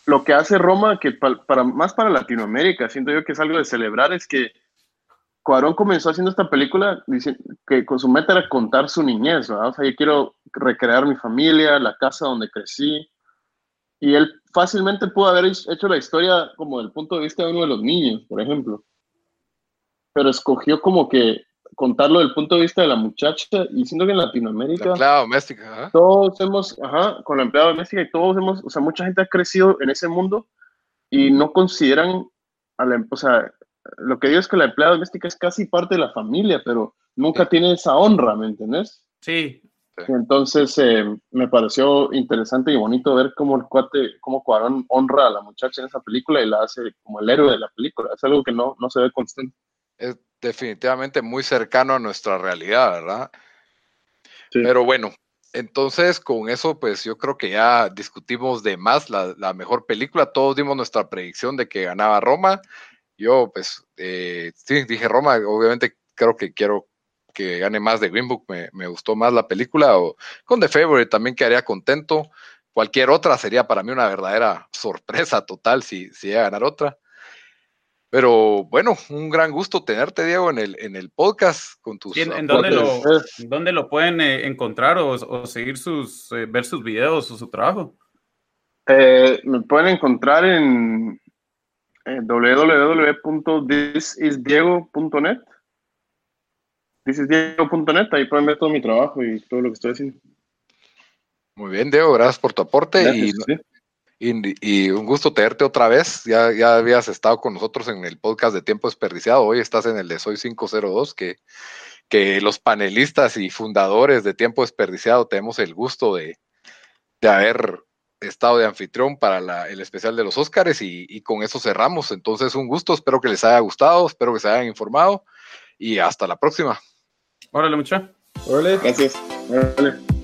lo que hace Roma, que pa- para, más para Latinoamérica, siento yo que es algo de celebrar, es que Cuarón comenzó haciendo esta película que con su meta era contar su niñez, ¿verdad? O sea, yo quiero recrear mi familia, la casa donde crecí, y él fácilmente pudo haber hecho la historia como del punto de vista de uno de los niños, por ejemplo, pero escogió como que contarlo del punto de vista de la muchacha, y siento que en Latinoamérica La empleada doméstica. ajá. todos hemos, ajá, con la empleada doméstica y todos hemos, o sea, mucha gente ha crecido en ese mundo y no consideran, a la, o sea, lo que digo es que la empleada doméstica es casi parte de la familia, pero nunca tiene esa honra, ¿me entendés? Sí, Entonces, eh, me pareció interesante y bonito ver cómo el cuate, cómo Cuarón honra a la muchacha en esa película y la hace como el héroe de la película. Es algo que no, no se ve constante. Es definitivamente muy cercano a nuestra realidad, ¿verdad? Sí. Pero bueno, entonces con eso, pues yo creo que ya discutimos de más la, la mejor película. Todos dimos nuestra predicción de que ganaba Roma. Yo, pues, eh, sí, dije Roma. Obviamente creo que quiero que gane más de Green Book. Me, me gustó más la película. O con The Favorite también quedaría contento. Cualquier otra sería para mí una verdadera sorpresa total si, si llega a ganar otra. Pero bueno, un gran gusto tenerte, Diego, en el, en el podcast con tus. ¿Y ¿En, en dónde, lo, dónde lo pueden eh, encontrar o, o seguir sus, eh, ver sus videos o su trabajo? Eh, me pueden encontrar en eh, www.thisisdiego.net. Thisisdiego.net, ahí pueden ver todo mi trabajo y todo lo que estoy haciendo. Muy bien, Diego, gracias por tu aporte y, Gracias, sí. y- y un gusto tenerte otra vez. Ya, ya habías estado con nosotros en el podcast de Tiempo Desperdiciado. Hoy estás en el de Soy 502, que, que los panelistas y fundadores de Tiempo Desperdiciado tenemos el gusto de, de haber estado de anfitrión para la- el especial de los Óscares y, y con eso cerramos. Entonces, un gusto, espero que les haya gustado, espero que se hayan informado y hasta la próxima. Órale, mucha. Órale. Gracias. Órale.